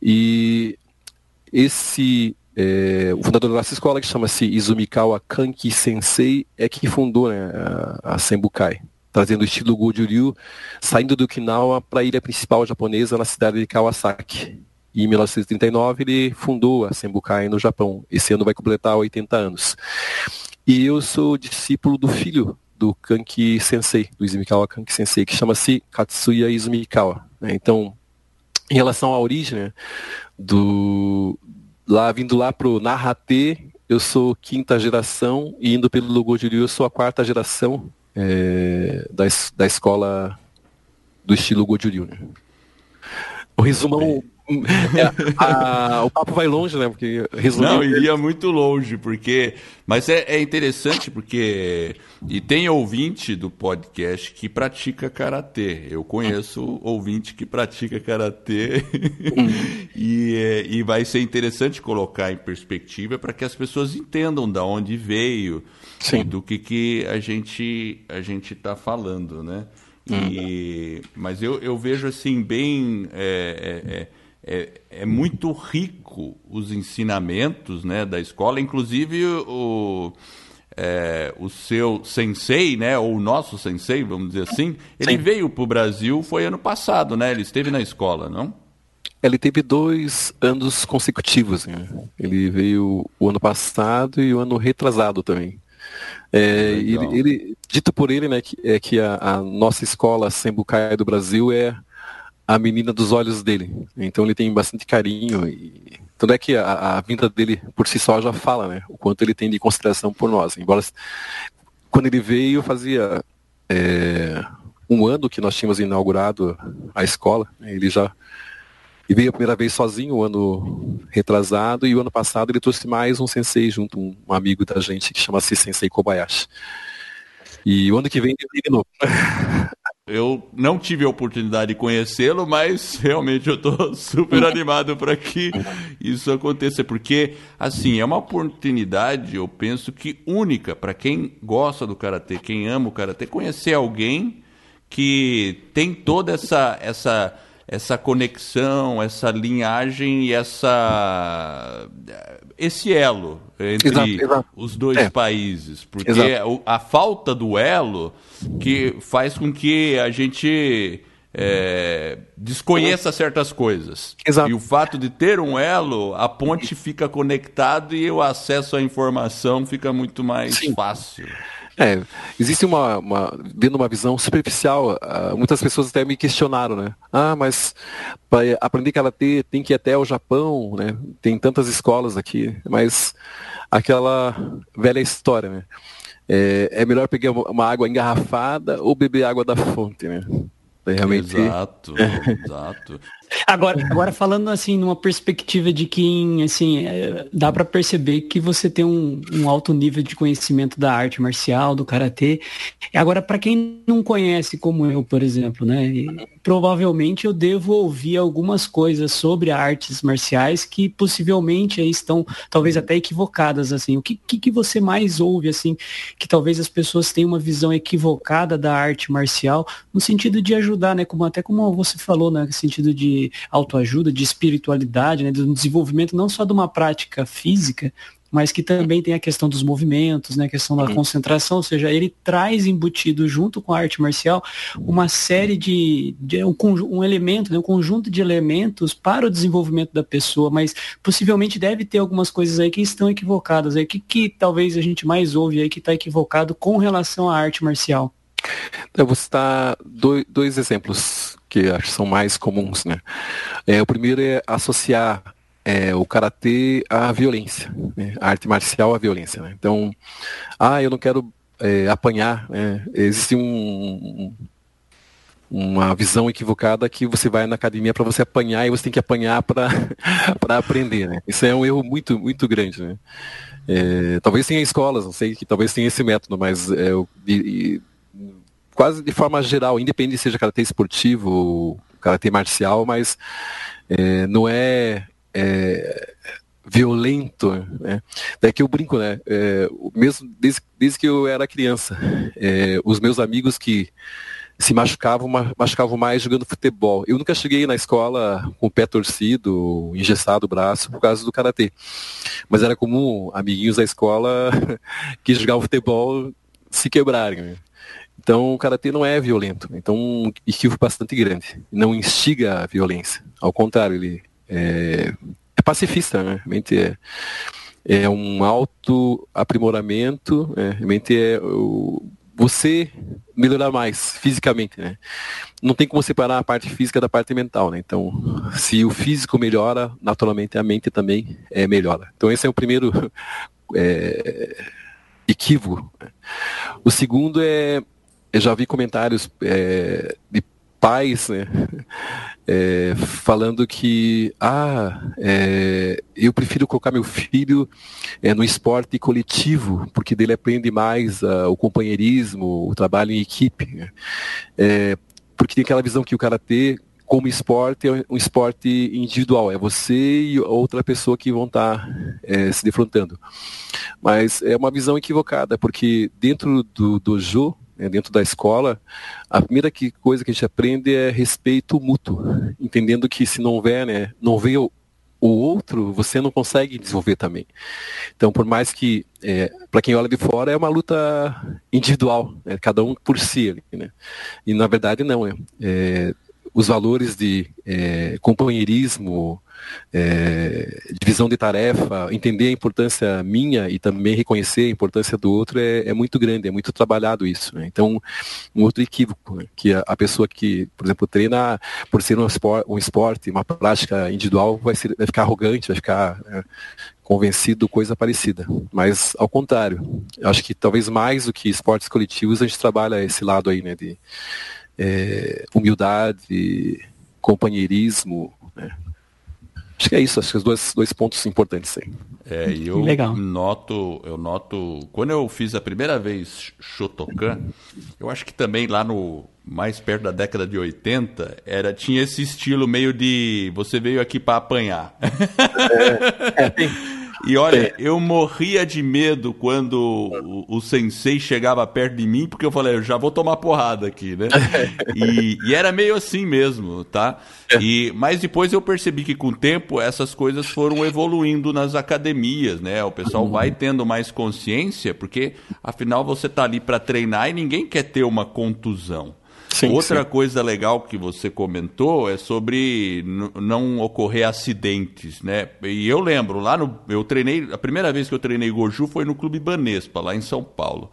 E esse é, o fundador da nossa escola, que chama-se Izumikawa Kanki Sensei, é que fundou né, a, a Senbukai, trazendo o estilo Goju-ryu, saindo do Okinawa para a ilha principal japonesa, na cidade de Kawasaki. E em 1939 ele fundou a Senbukai no Japão. Esse ano vai completar 80 anos. E eu sou discípulo do filho do Kanki Sensei, do Izumikawa Kanki Sensei, que chama-se Katsuya Izumikawa. Né? Então, em relação à origem né, do, lá vindo lá pro Narrate, eu sou quinta geração e indo pelo Logo eu sou a quarta geração é, da, da escola do estilo Goju Né? O resumão a, o papo vai longe, né? Porque resumindo... Não, iria muito longe, porque. Mas é, é, interessante porque. E tem ouvinte do podcast que pratica karatê. Eu conheço ouvinte que pratica karatê. E, é, e vai ser interessante colocar em perspectiva para que as pessoas entendam da onde veio Sim. do que, que a gente a gente está falando, né? E, hum. Mas eu, eu vejo assim bem. É, é, é muito rico os ensinamentos né, da escola, inclusive o, é, o seu sensei, né, ou o nosso sensei, vamos dizer assim, ele Sim. veio para o Brasil, foi ano passado, né? Ele esteve na escola, não? Ele teve dois anos consecutivos. Né? Ele veio o ano passado e o ano retrasado também. É, ele, ele, dito por ele, né, que, é que a, a nossa escola Sembucaia do Brasil é a menina dos olhos dele. Então ele tem bastante carinho e tanto é que a, a, vinda dele por si só já fala, né? O quanto ele tem de consideração por nós. Embora quando ele veio fazia é, um ano que nós tínhamos inaugurado a escola, ele já e veio a primeira vez sozinho, o ano retrasado, e o ano passado ele trouxe mais um sensei junto, um, um amigo da gente que chama-se Sensei Kobayashi. E o ano que vem ele vem de novo. Eu não tive a oportunidade de conhecê-lo, mas realmente eu estou super animado para que isso aconteça, porque assim é uma oportunidade, eu penso que única para quem gosta do karatê, quem ama o karatê, conhecer alguém que tem toda essa essa essa conexão, essa linhagem e essa esse elo entre exato, exato. os dois é. países, porque exato. a falta do elo que faz com que a gente é, desconheça certas coisas. Exato. E o fato de ter um elo, a ponte fica conectada e o acesso à informação fica muito mais Sim. fácil. É, existe uma, uma, vendo uma visão superficial, uh, muitas pessoas até me questionaram, né? Ah, mas para aprender karatê tem que ir até o Japão, né? Tem tantas escolas aqui, mas aquela velha história, né? É, é melhor pegar uma água engarrafada ou beber água da fonte, né? Realmente. Exato, exato. Agora, agora falando assim, numa perspectiva de quem, assim, é, dá para perceber que você tem um, um, alto nível de conhecimento da arte marcial, do karatê. Agora, para quem não conhece, como eu, por exemplo, né, provavelmente eu devo ouvir algumas coisas sobre artes marciais que possivelmente estão, talvez até equivocadas, assim. O que, que, que você mais ouve, assim, que talvez as pessoas tenham uma visão equivocada da arte marcial, no sentido de ajudar, né, como até como você falou, né, no sentido de autoajuda, de espiritualidade, né, do desenvolvimento não só de uma prática física, mas que também tem a questão dos movimentos, né, a questão da concentração, ou seja, ele traz embutido junto com a arte marcial uma série de, de um, um, elemento, né, um conjunto de elementos para o desenvolvimento da pessoa, mas possivelmente deve ter algumas coisas aí que estão equivocadas, aí que, que talvez a gente mais ouve aí que está equivocado com relação à arte marcial. Eu vou citar dois, dois exemplos que acho que são mais comuns. Né? É, o primeiro é associar é, o karatê à violência, né? a arte marcial à violência. Né? Então, ah, eu não quero é, apanhar. Né? Existe um, uma visão equivocada que você vai na academia para você apanhar e você tem que apanhar para aprender. Né? Isso é um erro muito, muito grande. Né? É, talvez tenha escolas, não sei, que talvez tenha esse método, mas é, e, quase de forma geral, independente seja karatê esportivo, karatê marcial, mas é, não é, é, violento, né? Daí que eu brinco, né? É, mesmo desde, desde que eu era criança, é, os meus amigos que se machucavam, machucavam mais jogando futebol. Eu nunca cheguei na escola com o pé torcido, engessado o braço por causa do karatê. Mas era comum amiguinhos da escola que jogavam futebol se quebrarem. Né? Então, o karatê não é violento. Então, um equívoco bastante grande. Não instiga a violência. Ao contrário, ele é, é pacifista, né? Realmente é, é um auto aprimoramento, é, realmente é o, você melhorar mais fisicamente, né? Não tem como separar a parte física da parte mental, né? Então, se o físico melhora, naturalmente a mente também é, melhora. Então, esse é o primeiro é, equívoco. O segundo é eu já vi comentários é, de pais né, é, falando que ah, é, eu prefiro colocar meu filho é, no esporte coletivo, porque dele aprende mais uh, o companheirismo, o trabalho em equipe. Né? É, porque tem aquela visão que o karatê como esporte é um esporte individual, é você e outra pessoa que vão estar tá, é, se defrontando. Mas é uma visão equivocada, porque dentro do dojo né, dentro da escola, a primeira que, coisa que a gente aprende é respeito mútuo, entendendo que se não houver, né, não vê o, o outro, você não consegue desenvolver também. Então, por mais que, é, para quem olha de fora, é uma luta individual, né, cada um por si. Né? E, na verdade, não. É, é os valores de é, companheirismo, é, divisão de tarefa, entender a importância minha e também reconhecer a importância do outro é, é muito grande, é muito trabalhado isso. Né? Então, um outro equívoco, né? que a, a, pessoa que, por exemplo, treina por ser um esporte, um esporte uma prática individual, vai, ser, vai ficar arrogante, vai ficar né, convencido, coisa parecida. Mas, ao contrário, acho que talvez mais do que esportes coletivos, a gente trabalha esse lado aí, né, de é, humildade, companheirismo, né? Acho que é isso, acho que os dois, dois pontos importantes aí. É, eu Legal. noto, eu noto, quando eu fiz a primeira vez Shotokan, eu acho que também lá no mais perto da década de 80, era tinha esse estilo meio de você veio aqui para apanhar. É, é, e olha, eu morria de medo quando o, o, sensei chegava perto de mim, porque eu falei, eu já vou tomar porrada aqui, né? E, e era meio assim mesmo, tá? É. E, mas depois eu percebi que com o tempo essas coisas foram evoluindo nas academias, né? O pessoal vai tendo mais consciência, porque afinal você tá ali para treinar e ninguém quer ter uma contusão. Sim, Outra sim. coisa legal que você comentou é sobre não ocorrer acidentes, né? E eu lembro, lá no. Eu treinei. A primeira vez que eu treinei Goju foi no Clube Banespa, lá em São Paulo.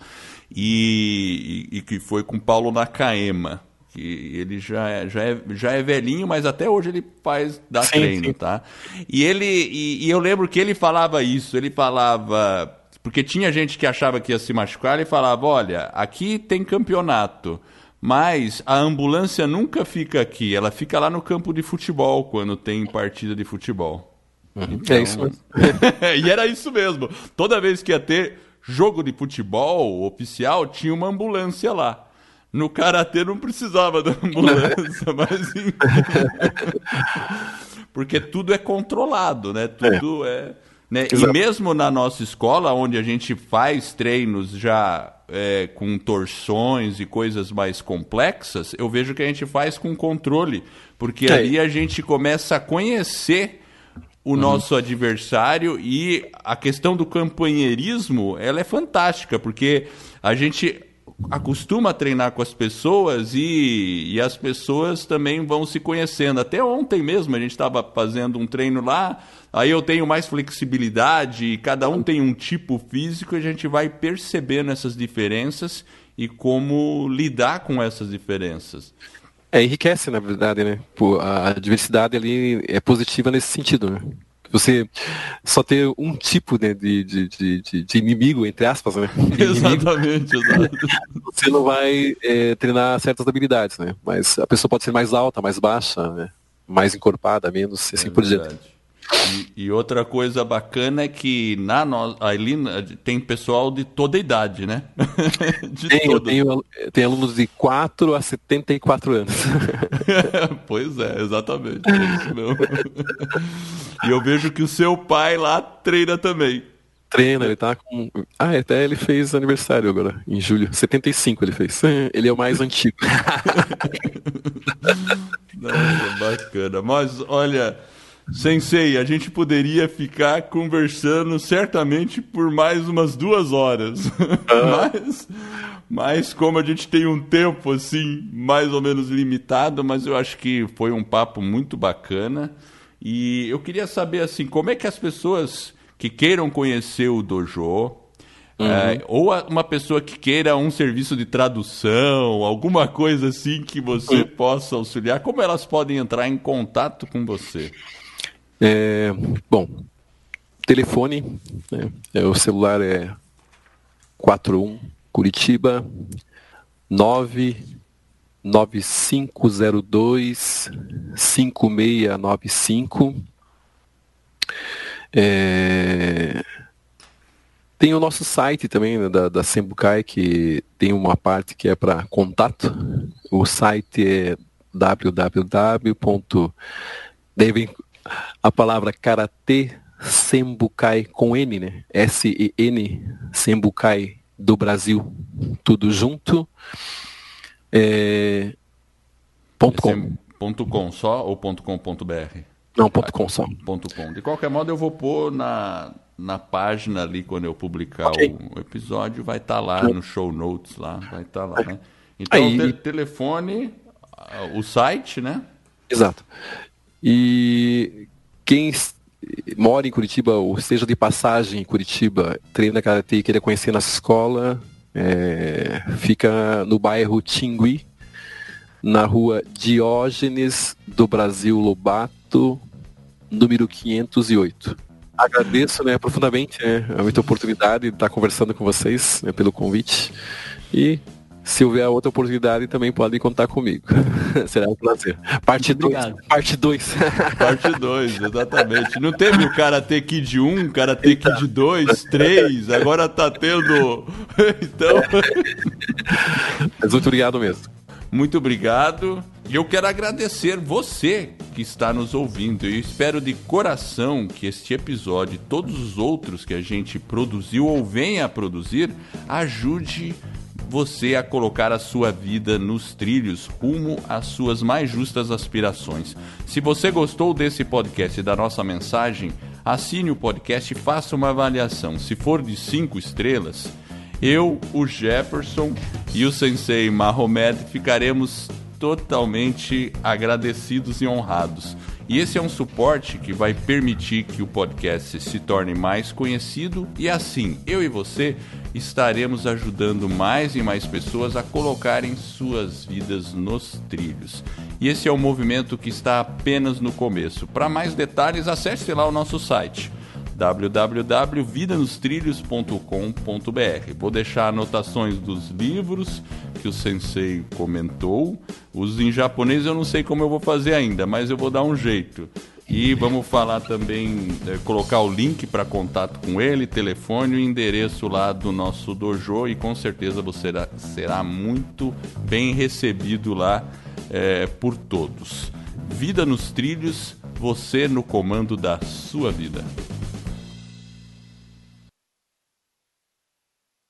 E, e, e que foi com Paulo Nakaema. Que ele já é, já, é, já é velhinho, mas até hoje ele faz dá sim, treino, tá? E ele. E, e eu lembro que ele falava isso, ele falava. Porque tinha gente que achava que ia se machucar, ele falava: olha, aqui tem campeonato. Mas a ambulância nunca fica aqui, ela fica lá no campo de futebol quando tem partida de futebol. Uhum. Então... É isso mesmo. e era isso mesmo. Toda vez que ia ter jogo de futebol oficial, tinha uma ambulância lá. No karatê não precisava da ambulância, mas porque tudo é controlado, né? Tudo é, é né? E mesmo na nossa escola, onde a gente faz treinos já é, com torções e coisas mais complexas, eu vejo que a gente faz com controle, porque é. ali a gente começa a conhecer o uhum. nosso adversário e a questão do companheirismo, ela é fantástica, porque a gente acostuma a treinar com as pessoas e, e as pessoas também vão se conhecendo. Até ontem mesmo a gente estava fazendo um treino lá, aí eu tenho mais flexibilidade, cada um tem um tipo físico e a gente vai percebendo essas diferenças e como lidar com essas diferenças. É, enriquece, na verdade, né? a diversidade ali é positiva nesse sentido, né? Você só ter um tipo né, de, de, de, de, inimigo, entre aspas, né? Exatamente, exato. Você não vai é, treinar certas habilidades, né? Mas a pessoa pode ser mais alta, mais baixa, né? mais encorpada, menos, assim é por diante. E, e, outra coisa bacana é que na no, ali tem pessoal de toda idade, né? tenho, tenho, tenho alunos de 4 a 74 anos. pois é, exatamente. É e eu vejo que o seu pai lá treina também. Treina, ele tá com. Ah, até ele fez aniversário agora, em julho. 75 ele fez. Ele é o mais antigo. Nossa, bacana. Mas olha. Sensei, a gente poderia ficar conversando certamente por mais umas duas horas. Ah. mas, mas como a gente tem um tempo assim, mais ou menos limitado, mas eu acho que foi um papo muito bacana. E eu queria saber assim, como é que as pessoas que queiram conhecer o dojo, Uhum. É, ou uma pessoa que queira um serviço de tradução, alguma coisa assim que você possa auxiliar, como elas podem entrar em contato com você? É, bom, telefone, né, é, o celular é 41 Curitiba 99502 5695. É, tem o nosso site também né, da, da Sembucai, que tem uma parte que é para contato. O site é www. A palavra karatê Sembukai com N, né? S-E-N, Sembukai do Brasil, tudo junto. É... Ponto com. Ponto com só ou ponto com ponto br? Não, ponto com só. Ponto com. De qualquer modo, eu vou pôr na, na página ali, quando eu publicar okay. o episódio, vai estar tá lá no show notes lá, vai estar tá lá, né? Então, Aí... te telefone, o site, né? Exato. E quem mora em Curitiba ou seja de passagem em Curitiba, treina karatê e queira conhecer nossa escola, é, fica no bairro Tingui, na rua Diógenes do Brasil Lobato, número 508. Agradeço né, profundamente né, a muita oportunidade de estar conversando com vocês né, pelo convite e se houver outra oportunidade, também podem contar comigo. Será um prazer. Parte 2. Parte 2. Parte 2, exatamente. Não teve o Karate Kid 1, Karate Kid 2, 3, agora tá tendo. então. Mas muito obrigado mesmo. Muito obrigado. E eu quero agradecer você que está nos ouvindo. Eu espero de coração que este episódio e todos os outros que a gente produziu ou venha a produzir ajude você a colocar a sua vida nos trilhos rumo às suas mais justas aspirações. Se você gostou desse podcast e da nossa mensagem, assine o podcast e faça uma avaliação. Se for de cinco estrelas, eu, o Jefferson e o Sensei Mahomed ficaremos totalmente agradecidos e honrados. E esse é um suporte que vai permitir que o podcast se torne mais conhecido e assim eu e você estaremos ajudando mais e mais pessoas a colocarem suas vidas nos trilhos. E esse é um movimento que está apenas no começo. Para mais detalhes, acesse lá o nosso site www.vidanostrilhos.com.br. Vou deixar anotações dos livros que o sensei comentou. Os em japonês eu não sei como eu vou fazer ainda, mas eu vou dar um jeito. E vamos falar também, é, colocar o link para contato com ele, telefone e endereço lá do nosso dojo e com certeza você será, será muito bem recebido lá é, por todos. Vida nos trilhos, você no comando da sua vida.